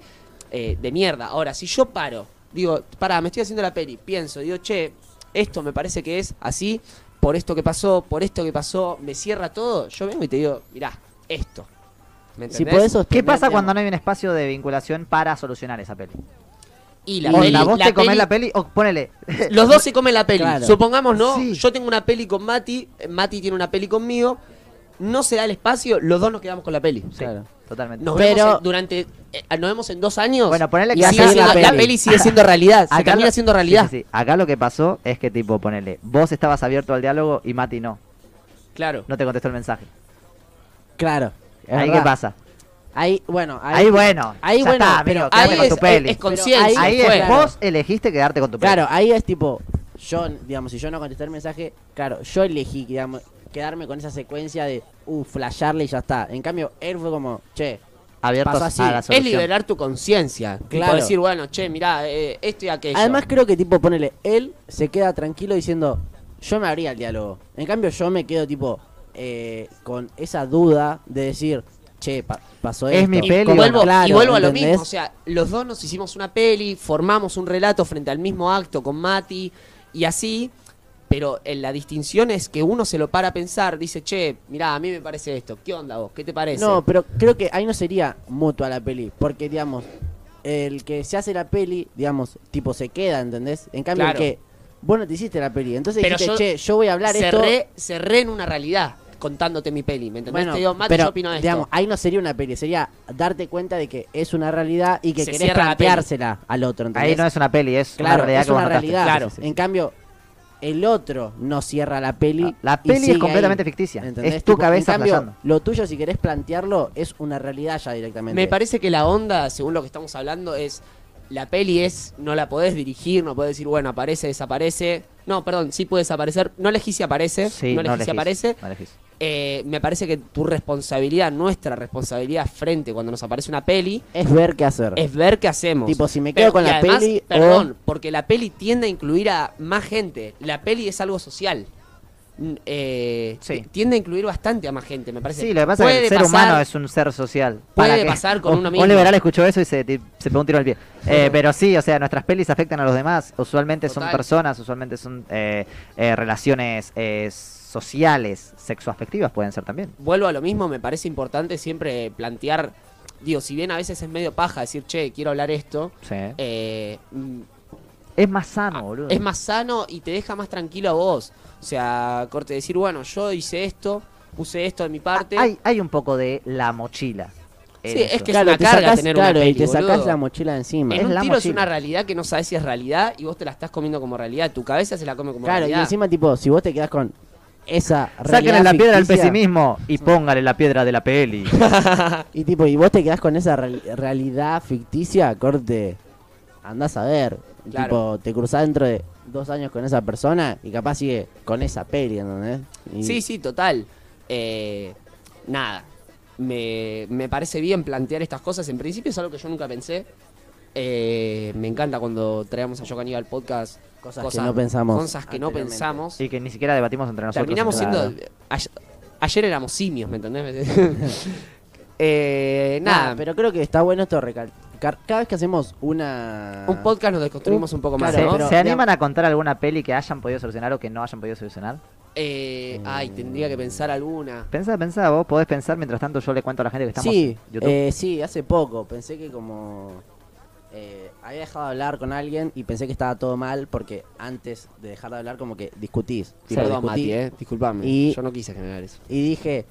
eh, de mierda. Ahora, si yo paro, digo, pará, me estoy haciendo la peli, pienso, digo, che, esto me parece que es así, por esto que pasó, por esto que pasó, me cierra todo, yo vengo y te digo, mirá, esto. ¿Me si entendés? podés ¿Qué pasa cuando no hay un espacio de vinculación para solucionar esa peli? Y la o peli, la vos la te peli- la peli, o ponele. Los dos se comen la peli. Claro. Supongamos, ¿no? Sí. Yo tengo una peli con Mati, Mati tiene una peli conmigo. no se da el espacio, los dos nos quedamos con la peli. Sí, Claro. totalmente. Nos Pero- vemos en- durante eh, nos vemos en dos años. Bueno, ponele que y sigue siendo- la la, peli. peli. sigue siendo realidad. Se Acá termina lo- siendo realidad. sí, sí, sí. Acá lo que pasó es que, tipo, ponele, vos estabas abierto al diálogo y Mati no. Claro. No te contestó el mensaje. Claro. Es Ahí qué pasa. Ahí, bueno, ahí, Ahí, bueno. ahí, bueno, está, pero amigo, ahí con es, tu peli. es- conciencia. Ahí es, vos elegiste quedarte con tu peli. Claro, ahí es tipo, yo, digamos, si yo no contesté el mensaje, claro, yo elegí, digamos, quedarme con esa secuencia de, uh, flashearle y ya está. En cambio, él fue como, che, Abiertos pasó así. a la Es solución. Es liberar tu conciencia. Tipo Claro. decir, bueno, che, mirá, eh, esto y aquello. Además creo que tipo, ponele, él se queda tranquilo diciendo, yo me abría el diálogo. En cambio yo me quedo tipo, eh, con esa duda de decir, che, pa- pasó Es esto. mi y peli, vuelvo, Claro, y vuelvo a lo ¿entendés? mismo. O sea, los dos nos hicimos una peli, formamos un relato frente al mismo acto con Mati y así. Pero en la distinción es que uno se lo para a pensar, dice, che, mirá, a mí me parece esto. ¿Qué onda vos? ¿Qué te parece? No, pero creo que ahí no sería mutua la peli, porque digamos, el que se hace la peli, digamos, tipo se queda, ¿entendés? En cambio Claro. el que vos no te hiciste la peli, entonces Pero dijiste, yo che, yo voy a hablar esto. cerré, cerré en una realidad contándote mi peli, ¿me entendés? Bueno, Te digo, Mati, pero yo opino esto. digamos, ahí no sería una peli, sería darte cuenta de que es una realidad y que Se querés planteársela al otro, ¿entendés? Ahí no es una peli, es claro, una realidad es una realidad. Claro. Sí, sí, sí. En cambio, el otro no cierra la peli. La peli es sigue completamente ahí, ficticia. ¿entendés? Es tu Tipo, cabeza En cambio, lo tuyo, si querés plantearlo, es una realidad ya directamente. Me parece que la onda, según lo que estamos hablando, es la peli es, no la podés dirigir, no podés decir, bueno, aparece, desaparece. No, perdón, sí puede desaparecer. No elegís si aparece, Sí, no elegís si aparece. no elegís. Eh, me parece que tu responsabilidad, nuestra responsabilidad frente cuando nos aparece una peli, Es ver qué hacer. es ver qué hacemos. Tipo, si me quedo con la además, peli o- Perdón, porque la peli tiende a incluir a más gente. La peli es algo social. Mm, eh, Sí. Tiende a incluir bastante a más gente, me parece. Sí, lo que pasa es que el ser pasar- humano es un ser social. puede ¿Para pasar con Un- uno mismo. Un liberal escuchó eso y se, se pegó un tiro al pie. Eh, pero sí, o sea, nuestras pelis afectan a los demás. Usualmente son personas, usualmente son eh, eh, relaciones sociales, sexoafectivas pueden ser también. vuelvo a lo mismo, me parece importante siempre plantear, digo, si bien a veces es medio paja decir, che, quiero hablar esto, Sí. Es más sano, boludo. es más sano y te deja más tranquilo a vos. O sea, corte, decir, bueno, yo hice esto, puse esto de mi parte. Ah, Hay, hay un poco de la mochila. Sí, eso. es que claro, es te una carga sacás, tener claro, una y peli, te sacás boludo. la mochila de encima. En Es un la tiro es mochila. una realidad que no sabes si es realidad y vos te la estás comiendo como realidad. Tu cabeza se la come como Claro, y realidad. encima, tipo, si vos te quedás con esa Sáquenle realidad la piedra al ficticia, pesimismo y póngale la piedra de la peli. Y tipo, y vos te quedás con esa real- realidad ficticia, corte, andás a ver. Claro. Tipo, te cruzás dentro de dos años con esa persona y capaz sigue con esa peli, ¿entendés? Y- Sí, sí, total. Eh, nada. Me, me parece bien plantear estas cosas. En principio es algo que yo nunca pensé. Eh, me encanta cuando traemos a Yo Caníbal al podcast Cosas que no pensamos Cosas que no pensamos. y que ni siquiera debatimos entre nosotros. Terminamos siendo. Ayer, ayer éramos simios, ¿me entendés? eh, Nada, nada, pero creo que está bueno esto recalcar. Cada vez que hacemos una. un podcast nos desconstruimos un poco más, Claro, ¿Se, ¿no? pero- se animan a contar alguna peli que hayan podido solucionar o que no hayan podido solucionar? Eh, ay, tendría que pensar alguna. Pensá, pensá, vos podés pensar mientras tanto yo le cuento a la gente que estamos Sí, en YouTube. eh, sí, hace poco. Pensé que como. eh, había dejado de hablar con alguien y pensé que estaba todo mal porque antes de dejar de hablar, como que discutís. Tipo, Perdón, discutí Mati, eh. Disculpame. y- Yo no quise generar eso. Y dije,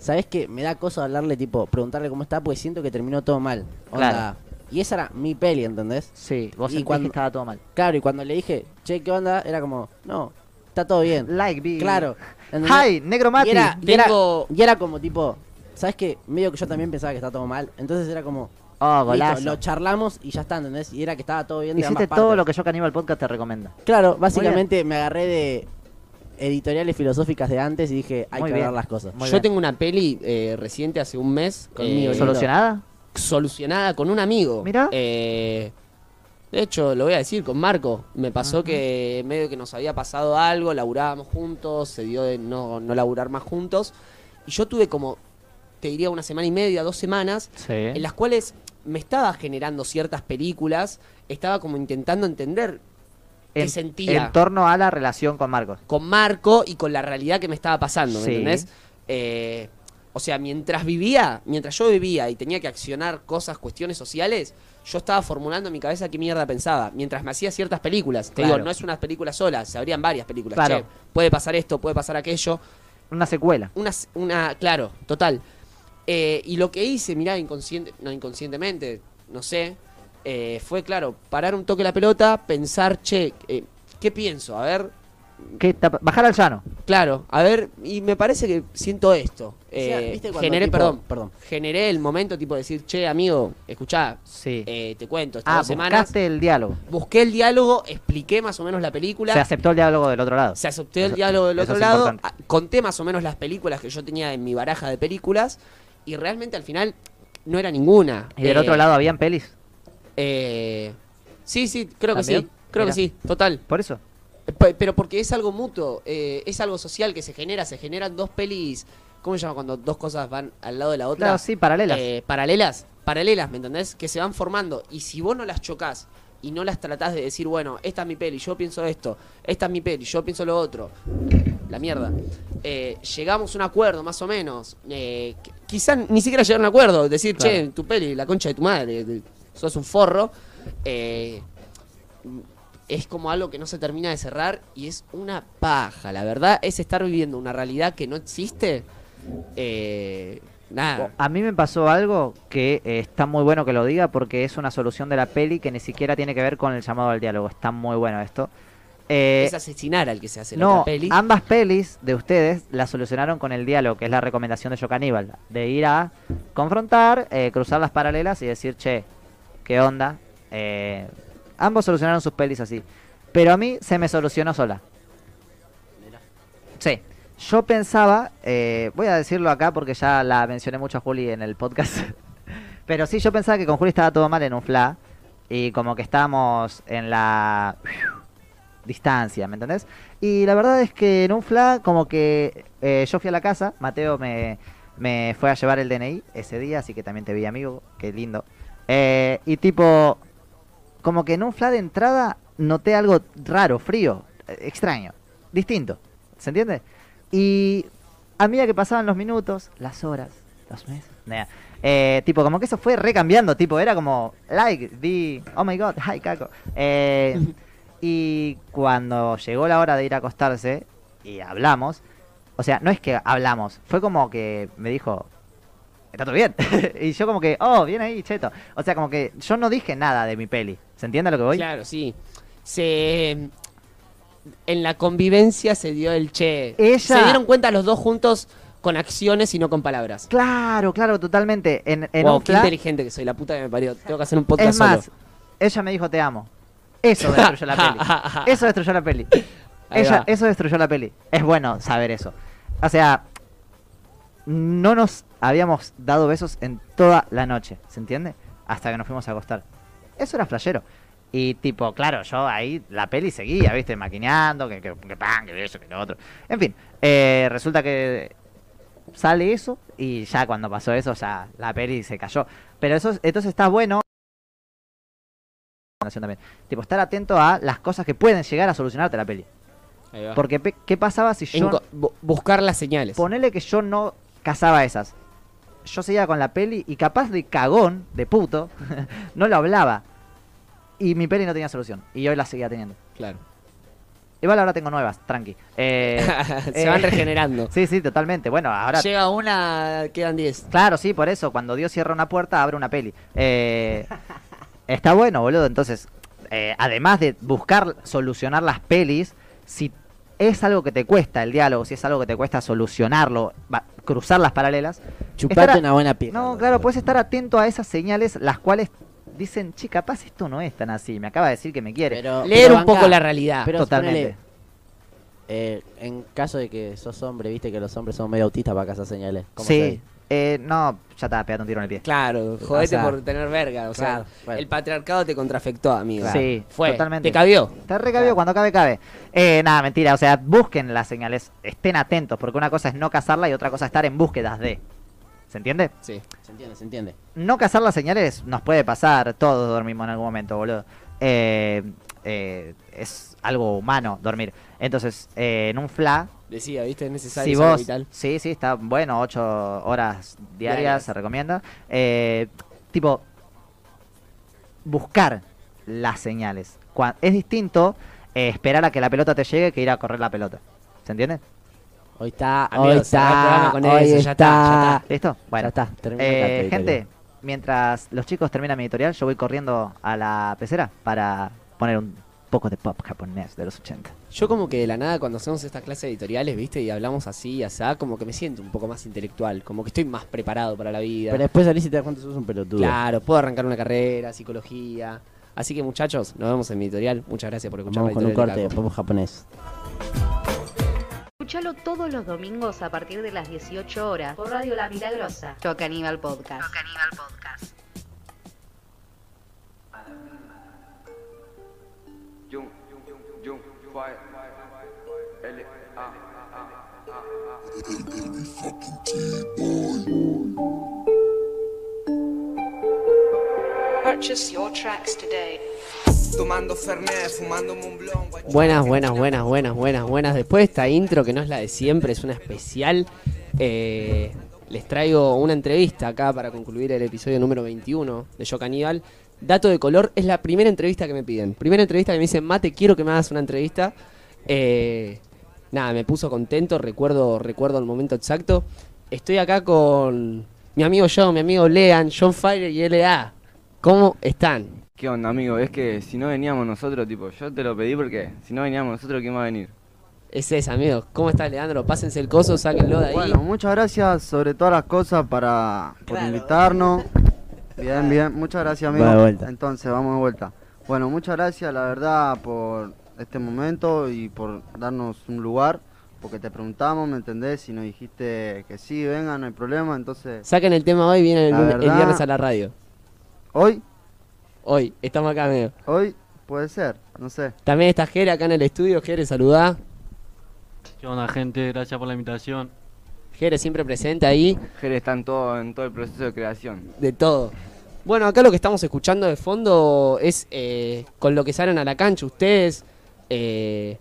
¿sabes qué? Me da cosa hablarle, tipo, preguntarle cómo está, porque siento que terminó todo mal. Onda. Claro. Y esa era mi peli, ¿entendés? sí, vos y cuando- que estaba todo mal. Claro, y cuando le dije, che, ¿qué onda? Era como, no, está todo bien. Like, be... Claro. ¿entendés? Hi, Negro Mati. Y era, y era- y era como tipo, ¿sabes qué? Medio que yo también pensaba que estaba todo mal. Entonces era como, Oh, listo, golazo. lo charlamos y ya está, ¿entendés? Y era que estaba todo bien de Hiciste ambas todo partes. lo que yo Caníbal Podcast te recomienda. Claro, básicamente me agarré de editoriales filosóficas de antes y dije, hay Muy que bien. hablar las cosas. Muy Yo bien. tengo una peli eh, reciente hace un mes. Conmigo, eh. ¿Solucionada? solucionada con un amigo. Mirá. Eh, de hecho, lo voy a decir, con Marco. Me pasó que medio que nos había pasado algo, laburábamos juntos, se dio de no, no laburar más juntos. Y yo tuve como, te diría, una semana y media, dos semanas, Sí. en las cuales me estaba generando ciertas películas, estaba como intentando entender En, sentía en torno a la relación con Marcos. con Marco y con la realidad que me estaba pasando, ¿me Sí. entendés? Eh, o sea, mientras vivía, mientras yo vivía y tenía que accionar cosas, cuestiones sociales, yo estaba formulando en mi cabeza qué mierda pensaba. Mientras me hacía ciertas películas. Claro. digo, no es una película sola, se habrían varias películas. Claro. Che, puede pasar esto, puede pasar aquello. Una secuela. una, una claro, total. Eh, y lo que hice, mirá, inconsciente, no inconscientemente, no sé, eh, fue, claro, parar un toque la pelota, pensar, che, eh, ¿qué pienso? A ver, ¿Qué Bajar al llano. claro, a ver, y me parece que siento esto. sea, Eh, ¿viste cuando generé, tipo- perdón, perdón. generé el momento tipo de decir, che, amigo, escuchá, Sí. eh, te cuento, estas ah, dos semanas, buscaste el diálogo. busqué el diálogo, expliqué más o menos la película. Se aceptó el diálogo del otro lado. Se aceptó el Eso- diálogo del eso otro es lado, importante. a- conté más o menos las películas que yo tenía en mi baraja de películas y realmente al final no era ninguna. ¿Y del Eh, otro lado habían pelis? Eh, sí, sí, creo que ¿También? sí, creo Mira. que sí, total. Por eso. Eh, pe- Pero porque es algo mutuo, eh, es algo social que se genera, se generan dos pelis, ¿cómo se llama cuando dos cosas van al lado de la otra? Claro, sí, paralelas. Eh, paralelas, paralelas, ¿me entendés? Que se van formando. Y si vos no las chocas y no las tratás de decir, bueno, esta es mi peli, yo pienso esto, esta es mi peli, yo pienso lo otro, la mierda. Eh, llegamos a un acuerdo, más o menos. Eh, qu- quizás ni siquiera llegar a un acuerdo, decir, Claro. che, tu peli, la concha de tu madre, sos un forro. Eh, es como algo que no se termina de cerrar y es una paja. La verdad es estar viviendo una realidad que no existe. Eh, nada. A mí me pasó algo que eh, está muy bueno que lo diga porque es una solución de la peli que ni siquiera tiene que ver con el llamado al diálogo. Está muy bueno esto. Eh, es asesinar al que se hace la no, otra peli. ambas pelis de ustedes la solucionaron con el diálogo, que es la recomendación de Yo Caníbal. De ir a confrontar, cruzar las paralelas y decir, che, ¿qué onda? Eh, ambos solucionaron sus pelis así. Pero a mí se me solucionó sola. Sí. Yo pensaba, eh, voy a decirlo acá porque ya la mencioné mucho a Juli en el podcast. Pero sí, yo pensaba que con Juli estaba todo mal en un fla. Y como que estábamos en la distancia, ¿me entendés? Y la verdad es que en un fla, como que eh, yo fui a la casa, Mateo me, me fue a llevar el DNI ese día, así que también te vi amigo, qué lindo. Eh, y tipo, como que en un fla de entrada noté algo raro, frío, extraño, distinto, ¿se entiende? Y a medida que pasaban los minutos, las horas, los meses, nah, eh, tipo, como que eso fue recambiando, tipo, era como, like, di, oh my god, hi, caco. Eh, y cuando llegó la hora de ir a acostarse y hablamos, o sea, no es que hablamos, fue como que me dijo, ¿está todo bien? y yo como que, oh, bien ahí, cheto. O sea, como que yo no dije nada de mi peli. ¿Se entiende a lo que voy? Claro, sí. Se. En la convivencia se dio el che. Ella- Se dieron cuenta los dos juntos con acciones y no con palabras. Claro, claro, totalmente. En, en wow, un qué inteligente que soy, la puta que me parió. Tengo que hacer un podcast Es más, solo. ella me dijo te amo. Eso destruyó la peli. Eso destruyó la peli. Ella, eso destruyó la peli. Es bueno saber eso. O sea, no nos habíamos dado besos en toda la noche, ¿se entiende? Hasta que nos fuimos a acostar. Eso era flashero. Y tipo, claro, yo ahí la peli seguía, ¿viste? Maquineando, que, que, que pan, que eso, que lo otro. En fin, eh, resulta que sale eso y ya cuando pasó eso ya la peli se cayó. Pero eso entonces está bueno también. Tipo, estar atento a las cosas que pueden llegar a solucionarte la peli. Porque, ¿qué pasaba si yo... Enco- buscar las señales. Ponele que yo no cazaba esas. Yo seguía con la peli y capaz de cagón, de puto, no lo hablaba. Y mi peli no tenía solución. Y hoy la seguía teniendo. Claro. Igual ahora tengo nuevas, tranqui. Eh, Se eh, van regenerando. Sí, sí, totalmente. Bueno, ahora... Llega una, quedan 10. Claro, sí, por eso. Cuando Dios cierra una puerta, abre una peli. Eh, está bueno, boludo. Entonces, eh, además de buscar solucionar las pelis, si es algo que te cuesta el diálogo, si es algo que te cuesta solucionarlo, va- cruzar las paralelas, Chupate a- una buena pica. no, claro, puedes estar atento a esas señales, las cuales dicen, che, capaz esto no es tan así, me acaba de decir que me quiere. Pero, Leer pero un poco la realidad. Pero Totalmente. ponele, eh, en caso de que sos hombre, viste que los hombres son medio autistas para cazar señales. ¿Cómo sí? Eh, no, ya está, pegando un tiro en el pie. Claro, jodete sea, por tener verga. O sea, bueno. el patriarcado te contrafectó, amigo. Sí, Fue. totalmente. Te cabió. Te recabió cuando cabe, cabe. Eh, nada, mentira. O sea, busquen las señales. Estén atentos, porque una cosa es no cazarla y otra cosa es estar en búsquedas de. ¿Se entiende? Sí. Se entiende, se entiende. No cazar las señales nos puede pasar. Todos dormimos en algún momento, boludo. Eh, eh, es algo humano dormir. Entonces, eh, en un fla, Decía, ¿viste? Es necesario si vos. vital. Sí, sí, está bueno. Ocho horas diarias, Diarias. se recomienda. Eh, tipo, buscar las señales. Es distinto eh, esperar a que la pelota te llegue que ir a correr la pelota. ¿Se entiende? Hoy está, Amigos, hoy está, con hoy eso, ya está. está, ya está. ¿Listo? Bueno, Ya está, Eh, gente, mientras los chicos terminan mi editorial, yo voy corriendo a la pecera para poner un poco de pop japonés de los 80. Yo como que de la nada cuando hacemos estas clases editoriales, viste, y hablamos así y así, como que me siento un poco más intelectual, como que estoy más preparado para la vida. Pero después salís y te das cuenta que sos un pelotudo. Claro, puedo arrancar una carrera, psicología. Así que muchachos, nos vemos en mi editorial. Muchas gracias por escuchar Vamos la con un corte de pop japonés. Escuchalo todos los domingos a partir de las 18 horas por Radio La Milagrosa. Yo Caníbal Podcast. Yo Caníbal Podcast. Buenas, buenas, buenas, buenas, buenas, buenas. Después de esta intro que no es la de siempre, es una especial. eh, les traigo una entrevista acá para concluir el episodio número 21 de Yo Caníbal. Dato de color, es la primera entrevista que me piden. Primera entrevista que me dicen, Mate, quiero que me hagas una entrevista. Eh, nada, me puso contento, recuerdo, recuerdo el momento exacto. Estoy acá con mi amigo John, mi amigo Lean, John Fire y LA. ¿Cómo están? ¿Qué onda, amigo? Es que si no veníamos nosotros, tipo, yo te lo pedí porque si no veníamos nosotros, ¿quién va a venir? Es esa, amigo. ¿Cómo estás, Leandro? Pásense el coso, sáquenlo de ahí. Bueno, muchas gracias sobre todas las cosas para por Claro. invitarnos. Bien, bien, muchas gracias, amigo. Va de vuelta. Entonces, vamos de vuelta. Bueno, muchas gracias, la verdad, por este momento y por darnos un lugar, porque te preguntamos, ¿me entendés? Y nos dijiste que sí, venga, no hay problema. Entonces, Saquen el tema hoy, viene el, viernes a la radio. hoy, Hoy, estamos acá, amigo. hoy puede ser, no sé. También está Jere acá en el estudio. Jere, saludá. ¿Qué onda, gente? Gracias por la invitación. Jere siempre presente ahí, Jere está en todo, en todo el proceso de creación. de todo. Bueno, acá lo que estamos escuchando de fondo es eh, con lo que salen a la cancha ustedes. eh,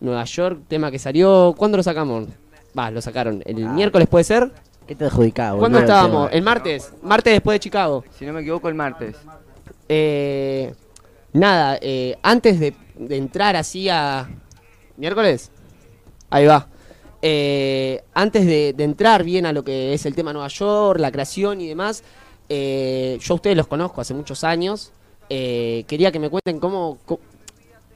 Nueva York, tema que salió. ¿Cuándo lo sacamos? Va, lo sacaron. ¿El miércoles puede ser? ¿Qué te adjudicaba, ¿Cuándo estábamos? El martes. Martes después de Chicago. Si no me equivoco, el martes. Eh, nada, eh, antes de, de entrar así a... ¿Miércoles? Ahí va. Eh, antes de, de entrar bien a lo que es el tema Nueva York, la creación y demás, eh, yo a ustedes los conozco hace muchos años. Eh, quería que me cuenten cómo, cómo,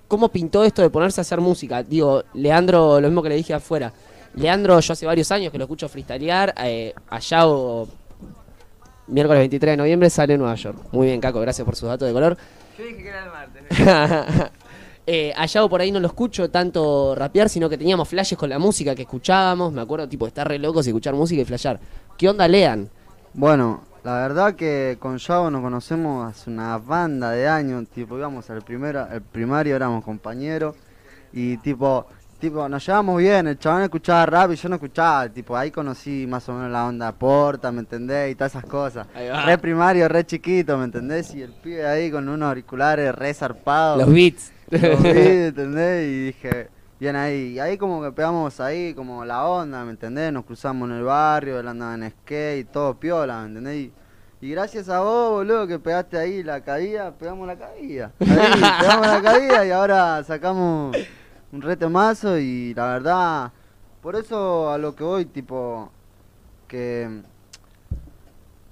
cómo pintó esto de ponerse a hacer música. Digo, Leandro, lo mismo que le dije afuera. Leandro, yo hace varios años que lo escucho freestylear. Eh, allá o miércoles 23 de noviembre sale Nueva York. Muy bien, Caco, gracias por sus datos de color. Yo dije que era el martes. eh, a Yago por ahí no lo escucho tanto rapear, sino que teníamos flashes con la música que escuchábamos. Me acuerdo, tipo, estar re locos y escuchar música y flashear. ¿Qué onda, Lean? Bueno, la verdad que con Yago nos conocemos hace una banda de años, tipo íbamos al primero, el primario éramos compañeros y tipo, tipo nos llevamos bien, el chabón escuchaba rap y yo no escuchaba, tipo ahí conocí más o menos la onda porta, ¿me entendés? Y todas esas cosas. Re primario, re chiquito, ¿me entendés? Y el pibe ahí con unos auriculares re zarpados. Los beats. Lo vi, ¿entendés? Y dije, bien ahí. Y ahí como que pegamos ahí como la onda, ¿me entendés? Nos cruzamos en el barrio, él andaba en skate, todo piola, ¿me entendés? Y, y gracias a vos, boludo, que pegaste ahí la caída, pegamos la caída. Ahí, pegamos la caída y ahora sacamos un retemazo y la verdad, por eso a lo que voy, tipo, que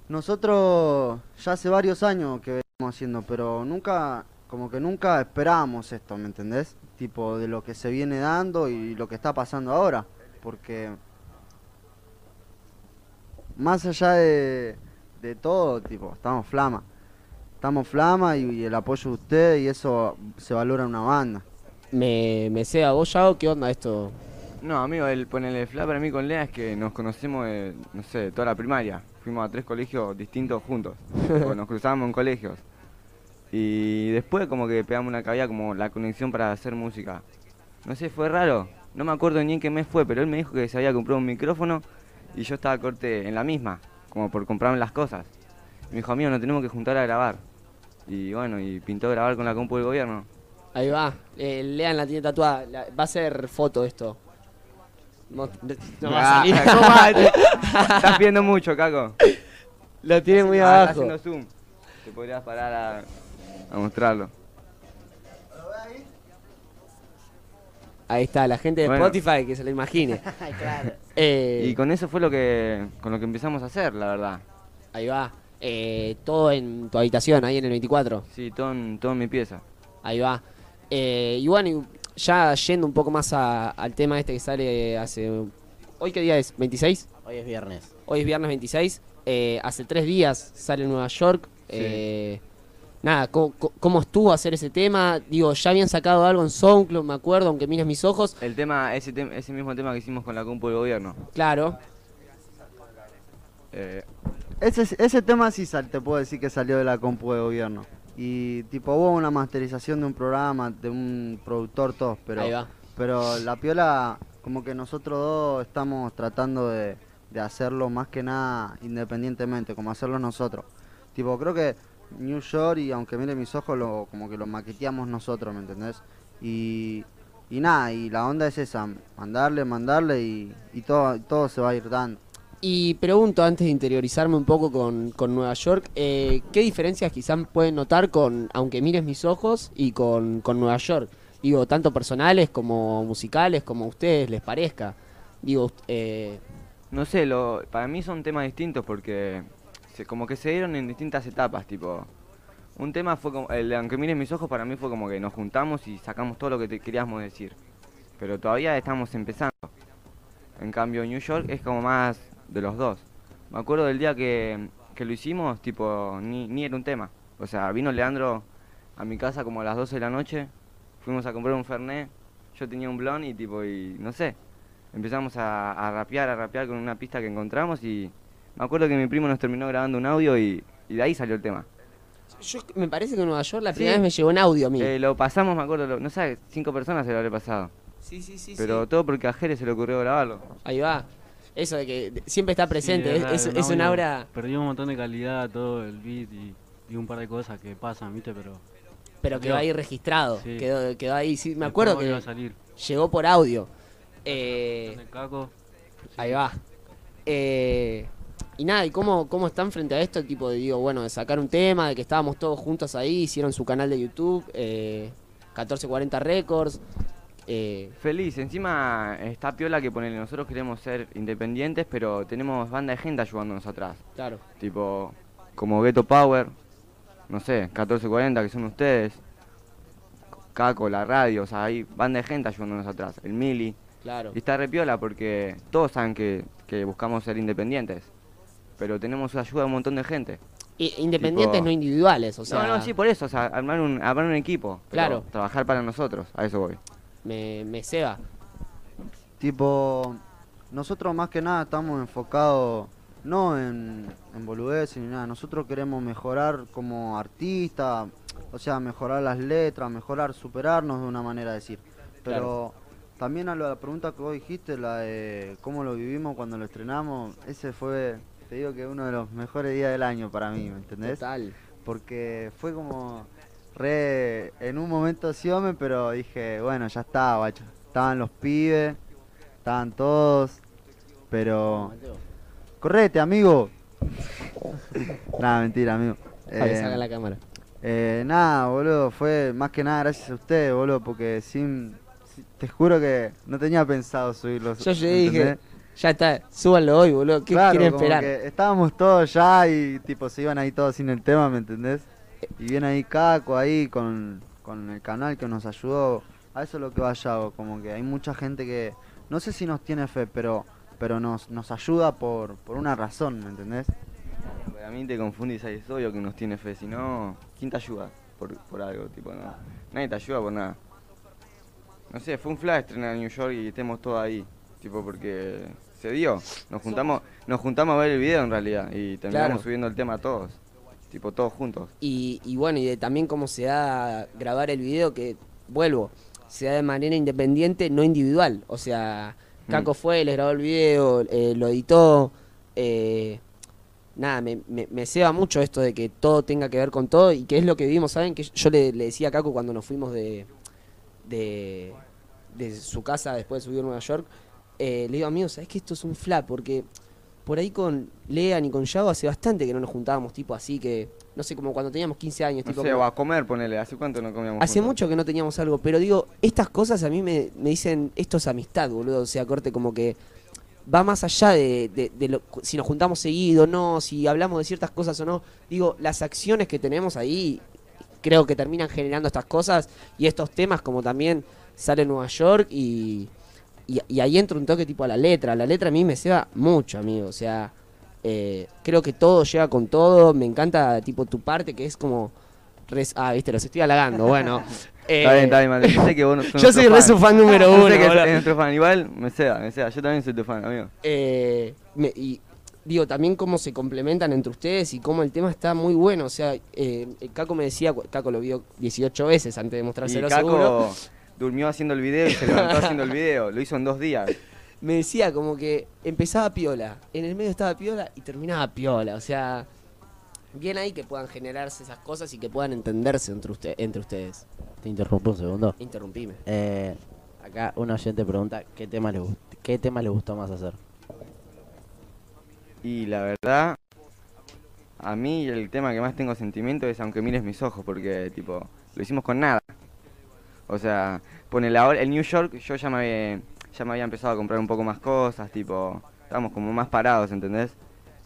nosotros ya hace varios años que venimos haciendo, pero nunca, como que nunca esperábamos esto, ¿me entendés? Tipo, de lo que se viene dando y lo que está pasando ahora. Porque más allá de, de todo, tipo, estamos flama. Estamos flama y, y el apoyo de ustedes y eso se valora en una banda. Me, me sea vos, Yago, ¿qué onda esto? No, amigo, el ponerle fla para mí con Lea es que nos conocemos, de, no sé, de toda la primaria. Fuimos a tres colegios distintos juntos. Nos cruzábamos en colegios. Y después como que pegamos una caída como la conexión para hacer música. No sé, fue raro. No me acuerdo ni en qué mes fue, pero él me dijo que se había comprado un micrófono y yo estaba corte en la misma, como por comprarme las cosas. Y me dijo, amigo, nos tenemos que juntar a grabar. Y bueno, y pintó grabar con la compu del gobierno. Ahí va. Eh, Lean la tiene tatuada. La- va a ser foto esto. No, no va a Ah, salir. ¿cómo va? Estás viendo mucho, Caco. Lo tiene muy Ah, abajo. haciendo zoom. Te podrías parar a, a mostrarlo. Ahí está, la gente de Bueno. Spotify que se lo imagine. Eh, Y con eso fue lo que con lo que empezamos a hacer, la verdad. Ahí va. Eh, todo en tu habitación, ahí en el 24. Sí, todo en, todo en mi pieza. Ahí va. Eh, y bueno, ya yendo un poco más a- al tema este que sale hace... ¿Hoy qué día es? ¿26? Hoy es viernes. Hoy es viernes 26. Eh, hace tres días sale en Nueva York. Eh, nada, ¿cómo, cómo- estuvo hacer ese tema? Digo, ya habían sacado algo en SoundCloud, me acuerdo, aunque mires mis ojos. El tema, ese, tem- ese mismo tema que hicimos con la compu del gobierno. Claro. Eh, Ese, ese tema sí sal- te puedo decir que salió de la compu de gobierno. Y tipo hubo una masterización de un programa, de un productor, todo, pero, Ahí va. pero la piola, como que nosotros dos estamos tratando de, de hacerlo más que nada independientemente, como hacerlo nosotros. Tipo, creo que New York, y aunque mire mis ojos, lo, como que lo maqueteamos nosotros, ¿me entendés? Y, y nada, y la onda es esa, mandarle, mandarle y, y todo, todo se va a ir dando. Y pregunto, antes de interiorizarme un poco con, con Nueva York, eh, ¿qué diferencias quizás pueden notar con Aunque mires mis ojos y con, con Nueva York? Digo, tanto personales como musicales, como a ustedes les parezca. Digo, eh, no sé, lo, para mí son temas distintos porque se- como que se dieron en distintas etapas, tipo. Un tema fue como, el aunque mires mis ojos para mí fue como que nos juntamos y sacamos todo lo que queríamos decir. Pero todavía estamos empezando. En cambio New York es como más de los dos. Me acuerdo del día que, que lo hicimos, tipo, ni, ni era un tema. O sea, vino Leandro a mi casa como a las 12 de la noche, fuimos a comprar un Fernet, yo tenía un blon y tipo, y no sé, empezamos a, a rapear, a rapear con una pista que encontramos y me acuerdo que mi primo nos terminó grabando un audio y, y de ahí salió el tema. yo me parece que en Nueva York la Sí. primera vez me llegó en audio a mí. Eh, lo pasamos, me acuerdo, lo- no sé, cinco personas se lo habré pasado. Sí, sí, sí. Pero todo porque a Jerez se le ocurrió grabarlo. Ahí va. Eso de que siempre está presente, Sí, es, verdad, es- es un audio aura, Perdió un montón de calidad, todo el beat y, y un par de cosas que pasan, ¿viste? Pero. pero quedó ahí registrado. Sí. Quedó, quedó ahí, sí, me Después acuerdo que a salir. llegó por audio. Eh. Ahí va. Eh, y nada, ¿y cómo, cómo están frente a esto? Tipo de, digo, bueno, de sacar un tema, de que estábamos todos juntos ahí, hicieron su canal de YouTube, eh, 1440 Records. Eh, Feliz, encima está piola que ponele, nosotros queremos ser independientes, pero tenemos banda de gente ayudándonos atrás. Claro. Tipo, como Ghetto Power, no sé, 1440 que son ustedes, Caco, la radio, o sea, hay banda de gente ayudándonos atrás, el Mili. Claro. Y está re piola porque todos saben que, que buscamos ser independientes, pero tenemos ayuda de un montón de gente. i- independientes, Tipo- no individuales, o sea, no, no, sí, por eso, o sea, armar un, armar un equipo. Claro. Trabajar para nosotros, a eso voy. me, me ceba. Tipo, nosotros más que nada estamos enfocados no en, en boludeces ni nada. Nosotros queremos mejorar como artista, o sea, mejorar las letras, mejorar, superarnos de una manera de decir. Pero también a la pregunta que vos dijiste, la de cómo lo vivimos cuando lo estrenamos, ese fue, te digo que uno de los mejores días del año para mí, ¿me entendés? Total. Porque fue como re en un momento sí hombre, pero dije, bueno, ya está, guacho. Estaban los pibes, estaban todos, pero correte, amigo. nada, mentira, amigo. Para que Eh, salga la cámara. eh, nada, boludo, fue más que nada gracias a ustedes, boludo, porque sin, si- te juro que no tenía pensado subirlos. Yo llegué dije. Ya está, súbanlo hoy, boludo, ¿qué Claro, quieren como esperar? que estábamos todos ya y tipo se iban ahí todos sin el tema, ¿me entendés? Y viene ahí Caco ahí con, con el canal que nos ayudó. A eso es lo que vaya, como que hay mucha gente que no sé si nos tiene fe, pero pero nos, nos ayuda por, por una razón, ¿me entendés? Para mí te confundís ahí, es obvio que nos tiene fe, si no, ¿quién te ayuda por, por algo? Tipo, no, nadie te ayuda por nada. No sé, fue un flash estrenar en New York y estemos todos ahí, tipo, porque se dio. Nos juntamos, nos juntamos a ver el video en realidad y terminamos Claro. subiendo el tema todos, tipo, todos juntos. Y, y bueno, y de también cómo se da grabar el video, que vuelvo, se da de manera independiente, no individual. O sea, Caco Mm. fue, les grabó el video, eh, lo editó. eh, nada, me, me, me ceba mucho esto de que todo tenga que ver con todo y que es lo que vivimos, ¿saben? Que yo le, le decía a Caco cuando nos fuimos de, de, de su casa después de subir a Nueva York, eh, le digo, amigo, ¿sabes que esto es un flap? Porque por ahí con Lean y con Yago hace bastante que no nos juntábamos, tipo así que, no sé, como cuando teníamos 15 años, No tipo... sé, como- o a comer, ponele. ¿Hace cuánto no comíamos Hace juntos? mucho que no teníamos algo, pero digo, estas cosas a mí me, me dicen, esto es amistad, boludo. O sea, corte, como que va más allá de, de- de lo- si nos juntamos seguido, no, si hablamos de ciertas cosas o no. Digo, las acciones que tenemos ahí creo que terminan generando estas cosas y estos temas como también sale en Nueva York y, y, y ahí entra un toque tipo a la letra. La letra a mí me ceba mucho, amigo. O sea, eh, creo que todo llega con todo. Me encanta tipo tu parte que es como... res- ah, viste, los estoy halagando. Bueno. Está bien, está bien. Yo sé que vos no Yo soy re su fan número Yo uno. sé que es nuestro fan. Igual, me sea, me sea. Yo también soy tu fan, amigo. Eh, me- y digo, también cómo se complementan entre ustedes y cómo el tema está muy bueno. O sea, eh, Caco me decía, Caco lo vio 18 veces antes de mostrárselo Caco seguro. Durmió haciendo el video y se levantó haciendo el video. Lo hizo en dos días. Me decía como que empezaba piola, en el medio estaba piola y terminaba piola. O sea, bien ahí que puedan generarse esas cosas y que puedan entenderse entre, usted, entre ustedes. Te interrumpo un segundo. Interrumpime. Eh, acá un oyente pregunta qué tema le gust- qué tema le gustó más hacer. Y la verdad, a mí el tema que más tengo sentimiento es aunque mires mis ojos, porque tipo, lo hicimos con nada. O sea, ponele ahora, el New York, yo ya me, había, ya me había empezado a comprar un poco más cosas, tipo, estábamos como más parados, ¿entendés?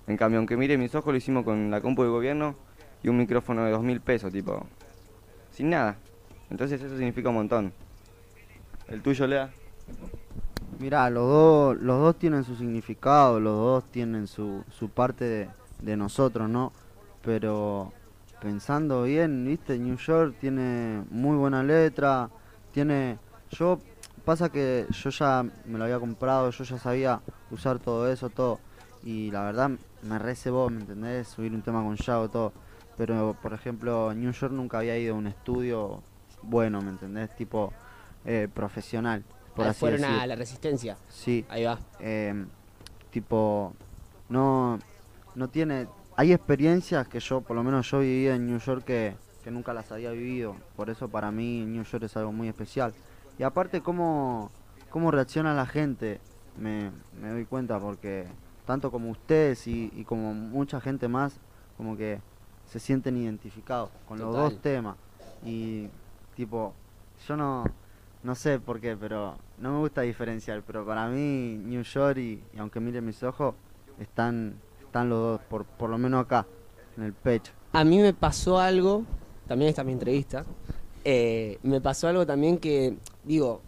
En cambio, aunque mire mis ojos, lo hicimos con la compu del gobierno y un micrófono de dos mil pesos, tipo, sin nada. Entonces eso significa un montón. ¿El tuyo, Lea? Mirá, los dos, los dos tienen su significado, los dos tienen su, su parte de, de nosotros, ¿no? Pero pensando bien, viste, New York tiene muy buena letra, tiene... Yo, pasa que yo ya me lo había comprado, yo ya sabía usar todo eso, todo. Y la verdad me recebó, ¿me entendés? Subir un tema con Yago, todo. Pero, por ejemplo, New York nunca había ido a un estudio bueno, ¿me entendés? Tipo eh, profesional, por Ah, así fueron decir. a la resistencia. Sí. Ahí va. Eh, tipo, no, no tiene... Hay experiencias que yo, por lo menos yo viví en New York que, que nunca las había vivido. Por eso para mí New York es algo muy especial. Y aparte cómo, cómo reacciona la gente, me, me doy cuenta porque tanto como ustedes y, y como mucha gente más, como que se sienten identificados con los dos temas. Y tipo, yo no, no sé por qué, pero no me gusta diferenciar, pero para mí New York y, y aunque miren mis ojos, están, están los dos, por, por lo menos acá, en el pecho. A mí me pasó algo, también esta es mi entrevista, eh, me pasó algo también que, digo,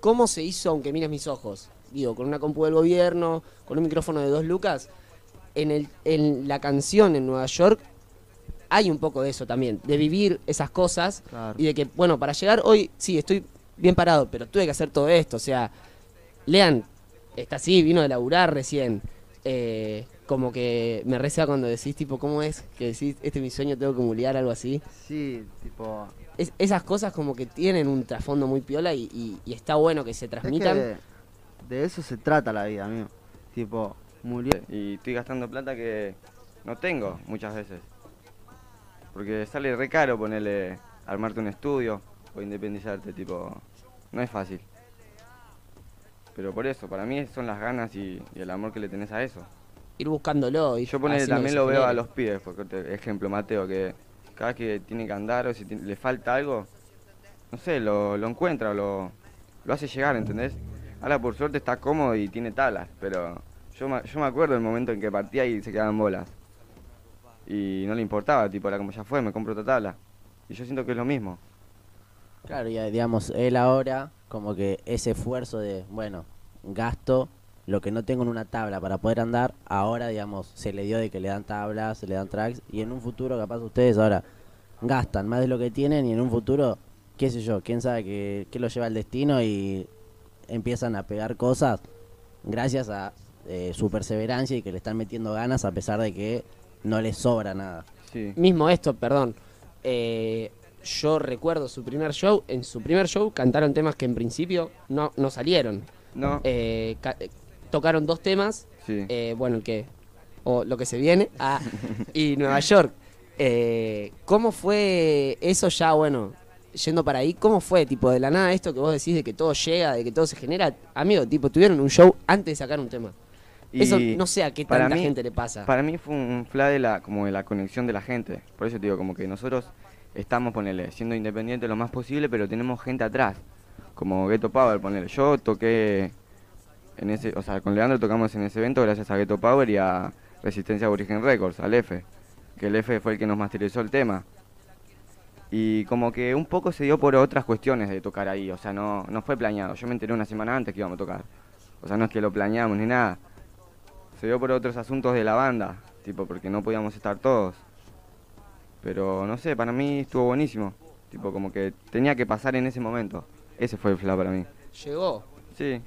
¿cómo se hizo aunque mires mis ojos? Digo, con una compu del gobierno, con un micrófono de dos lucas, en, el, en la canción en Nueva York hay un poco de eso también, de vivir esas cosas Claro. y de que, bueno, para llegar hoy, sí, estoy bien parado, pero tuve que hacer todo esto, o sea, Lean está así, vino de laburar recién. Eh, como que me recea cuando decís, tipo, ¿cómo es? Que decís, este es mi sueño, tengo que mulear, algo así. Sí, tipo... Es- esas cosas como que tienen un trasfondo muy piola y, y- y está bueno que se Es transmitan. que de eso se trata la vida, amigo. Tipo, murió... Y estoy gastando plata que no tengo muchas veces. Porque sale re caro ponerle, armarte un estudio o independizarte, tipo, no es fácil. Pero por eso, para mí son las ganas y, y el amor que le tenés a eso. Ir buscándolo. Y Yo que también lo veo a los pibes, porque te- ejemplo Mateo, que cada vez que tiene que andar o si le falta algo, no sé, lo, lo encuentra o lo, lo hace llegar, ¿entendés? Ahora por suerte está cómodo y tiene tablas, pero yo, me- yo me acuerdo del momento en que partía y se quedaban bolas. Y no le importaba, tipo, era como ya fue, me compro otra tabla. Y yo siento que es lo mismo. Claro, ya digamos, él ahora, como que ese esfuerzo de, bueno, gasto lo que no tengo en una tabla para poder andar, ahora, digamos, se le dio de que le dan tablas, se le dan tracks, y en un futuro, capaz ustedes ahora gastan más de lo que tienen, y en un futuro, qué sé yo, quién sabe qué, qué lo lleva el destino y empiezan a pegar cosas gracias a eh, su perseverancia y que le están metiendo ganas a pesar de que no les sobra nada. Sí. Mismo esto, perdón. Eh, yo recuerdo su primer show. En su primer show cantaron temas que en principio no, no salieron. No. Eh, ca- eh, tocaron dos temas. Sí. eh, bueno, el que. O lo que se viene. ah, y Nueva York. Eh, ¿Cómo fue eso ya, bueno? Yendo para ahí, ¿cómo fue? Tipo, de la nada esto que vos decís de que todo llega, de que todo se genera. Amigo, tipo, tuvieron un show antes de sacar un tema. Y Eso no sé a qué para tanta mí- gente le pasa. Para mí fue un fla de la, como de la conexión de la gente. Por eso te digo, como que nosotros estamos, ponele, siendo independientes lo más posible, pero tenemos gente atrás. Como Ghetto Power, ponele. Yo toqué en ese, o sea, con Leandro tocamos en ese evento gracias a Ghetto Power y a Resistencia Aborigen Records, al F. Que el F fue el que nos masterizó el tema. Y como que un poco se dio por otras cuestiones de tocar ahí, o sea, no, no fue planeado. Yo me enteré una semana antes que íbamos a tocar. O sea, no es que lo planeamos ni nada. Se dio por otros asuntos de la banda, tipo, porque no podíamos estar todos. Pero no sé, para mí estuvo buenísimo. Tipo, como que tenía que pasar en ese momento. Ese fue el fla para mí. Llegó. Sí.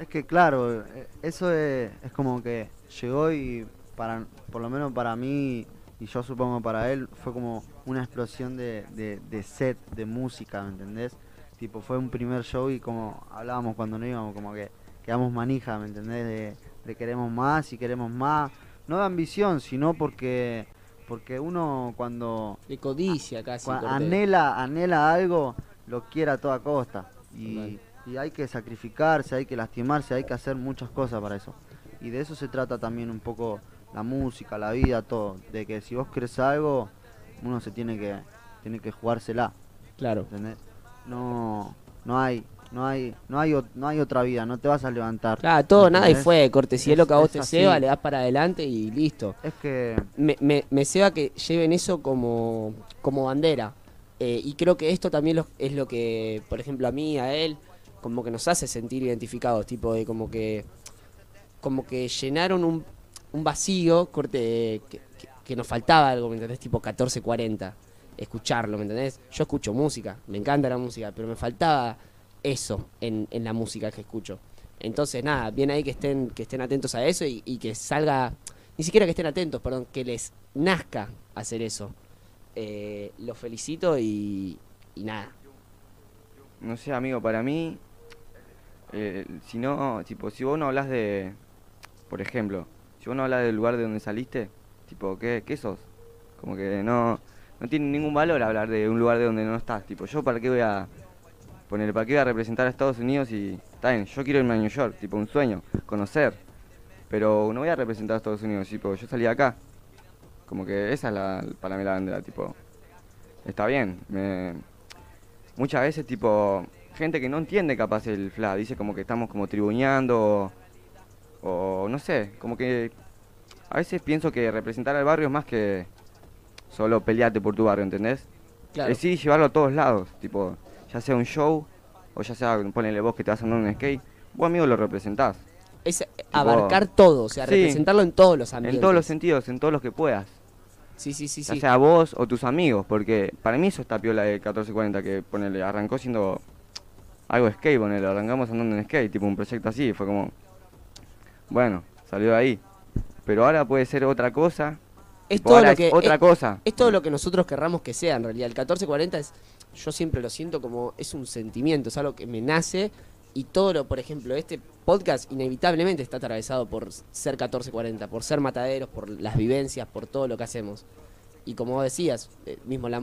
Es que claro, eh, eso es, es como que llegó y para, por lo menos para mí y yo supongo para él fue como una explosión de, de, de set, de música, ¿me entendés? Tipo fue un primer show y como hablábamos cuando no íbamos, como que quedamos manija, ¿me entendés? De, de queremos más y queremos más. No de ambición, sino porque porque uno cuando De codicia casi. cua- corté. anhela, anhela algo, lo quiere a toda costa. Y, y hay que sacrificarse, hay que lastimarse, hay que hacer muchas cosas para eso. Y de eso se trata también un poco la música, la vida, todo. De que si vos querés algo, uno se tiene que, tiene que jugársela. Claro. ¿entendés? No, no hay, no hay, no hay, no hay otra vida, no te vas a levantar. Claro, todo, nada y fue. Cortesía es lo que a vos te ceba, le das para adelante y listo. Es que Me, me, me ceba que lleven eso como, como bandera. Eh, y creo que esto también lo- es lo que, por ejemplo, a mí, a él, como que nos hace sentir identificados. Tipo de como que, como que llenaron un, un vacío, corte, que, que- que nos faltaba algo, ¿me entendés? Tipo 1440. Escucharlo, ¿me entendés? Yo escucho música, me encanta la música, pero me faltaba eso en, en la música que escucho. Entonces, nada, bien ahí que estén, que estén atentos a eso y, y que salga, ni siquiera que estén atentos, perdón, que les nazca hacer eso. Eh, los felicito y, y nada. No sé, amigo, para mí, eh, si no, tipo, si vos no hablas de, por ejemplo, si vos no hablas del lugar de donde saliste, tipo, ¿qué, qué sos? Como que no, no tiene ningún valor hablar de un lugar de donde no estás. Tipo, yo para qué voy a poner, para qué voy a representar a Estados Unidos y, está bien, yo quiero irme a New York, tipo, un sueño, conocer. Pero no voy a representar a Estados Unidos, tipo, yo salí de acá. Como que esa es la, para mí la bandera, tipo, está bien, me, muchas veces tipo gente que no entiende capaz el fla dice como que estamos como tribuñando o, o no sé como que a veces pienso que representar al barrio es más que solo pelearte por tu barrio ¿entendés? Claro. es sí llevarlo a todos lados tipo ya sea un show o ya sea ponele vos que te vas a andar en un skate vos amigo lo representás Es abarcar todo, o sea, Sí. representarlo en todos los ambientes. en todos los sentidos en todos los que puedas Sí, sí, sí, ya sí. sea vos o tus amigos, porque para mí eso está piola de 1440, que ponele, arrancó siendo algo skate, ponele, arrancamos andando en skate, tipo un proyecto así, fue como, bueno, salió de ahí. Pero ahora puede ser otra cosa, es todo lo que es otra es- cosa. Es todo lo que nosotros querramos que sea, en realidad. El 1440 es, yo siempre lo siento como, es un sentimiento, es algo que me nace. Y todo lo, por ejemplo, este podcast inevitablemente está atravesado por ser 1440, por ser mataderos, por las vivencias, por todo lo que hacemos. Y como decías, eh, mismo la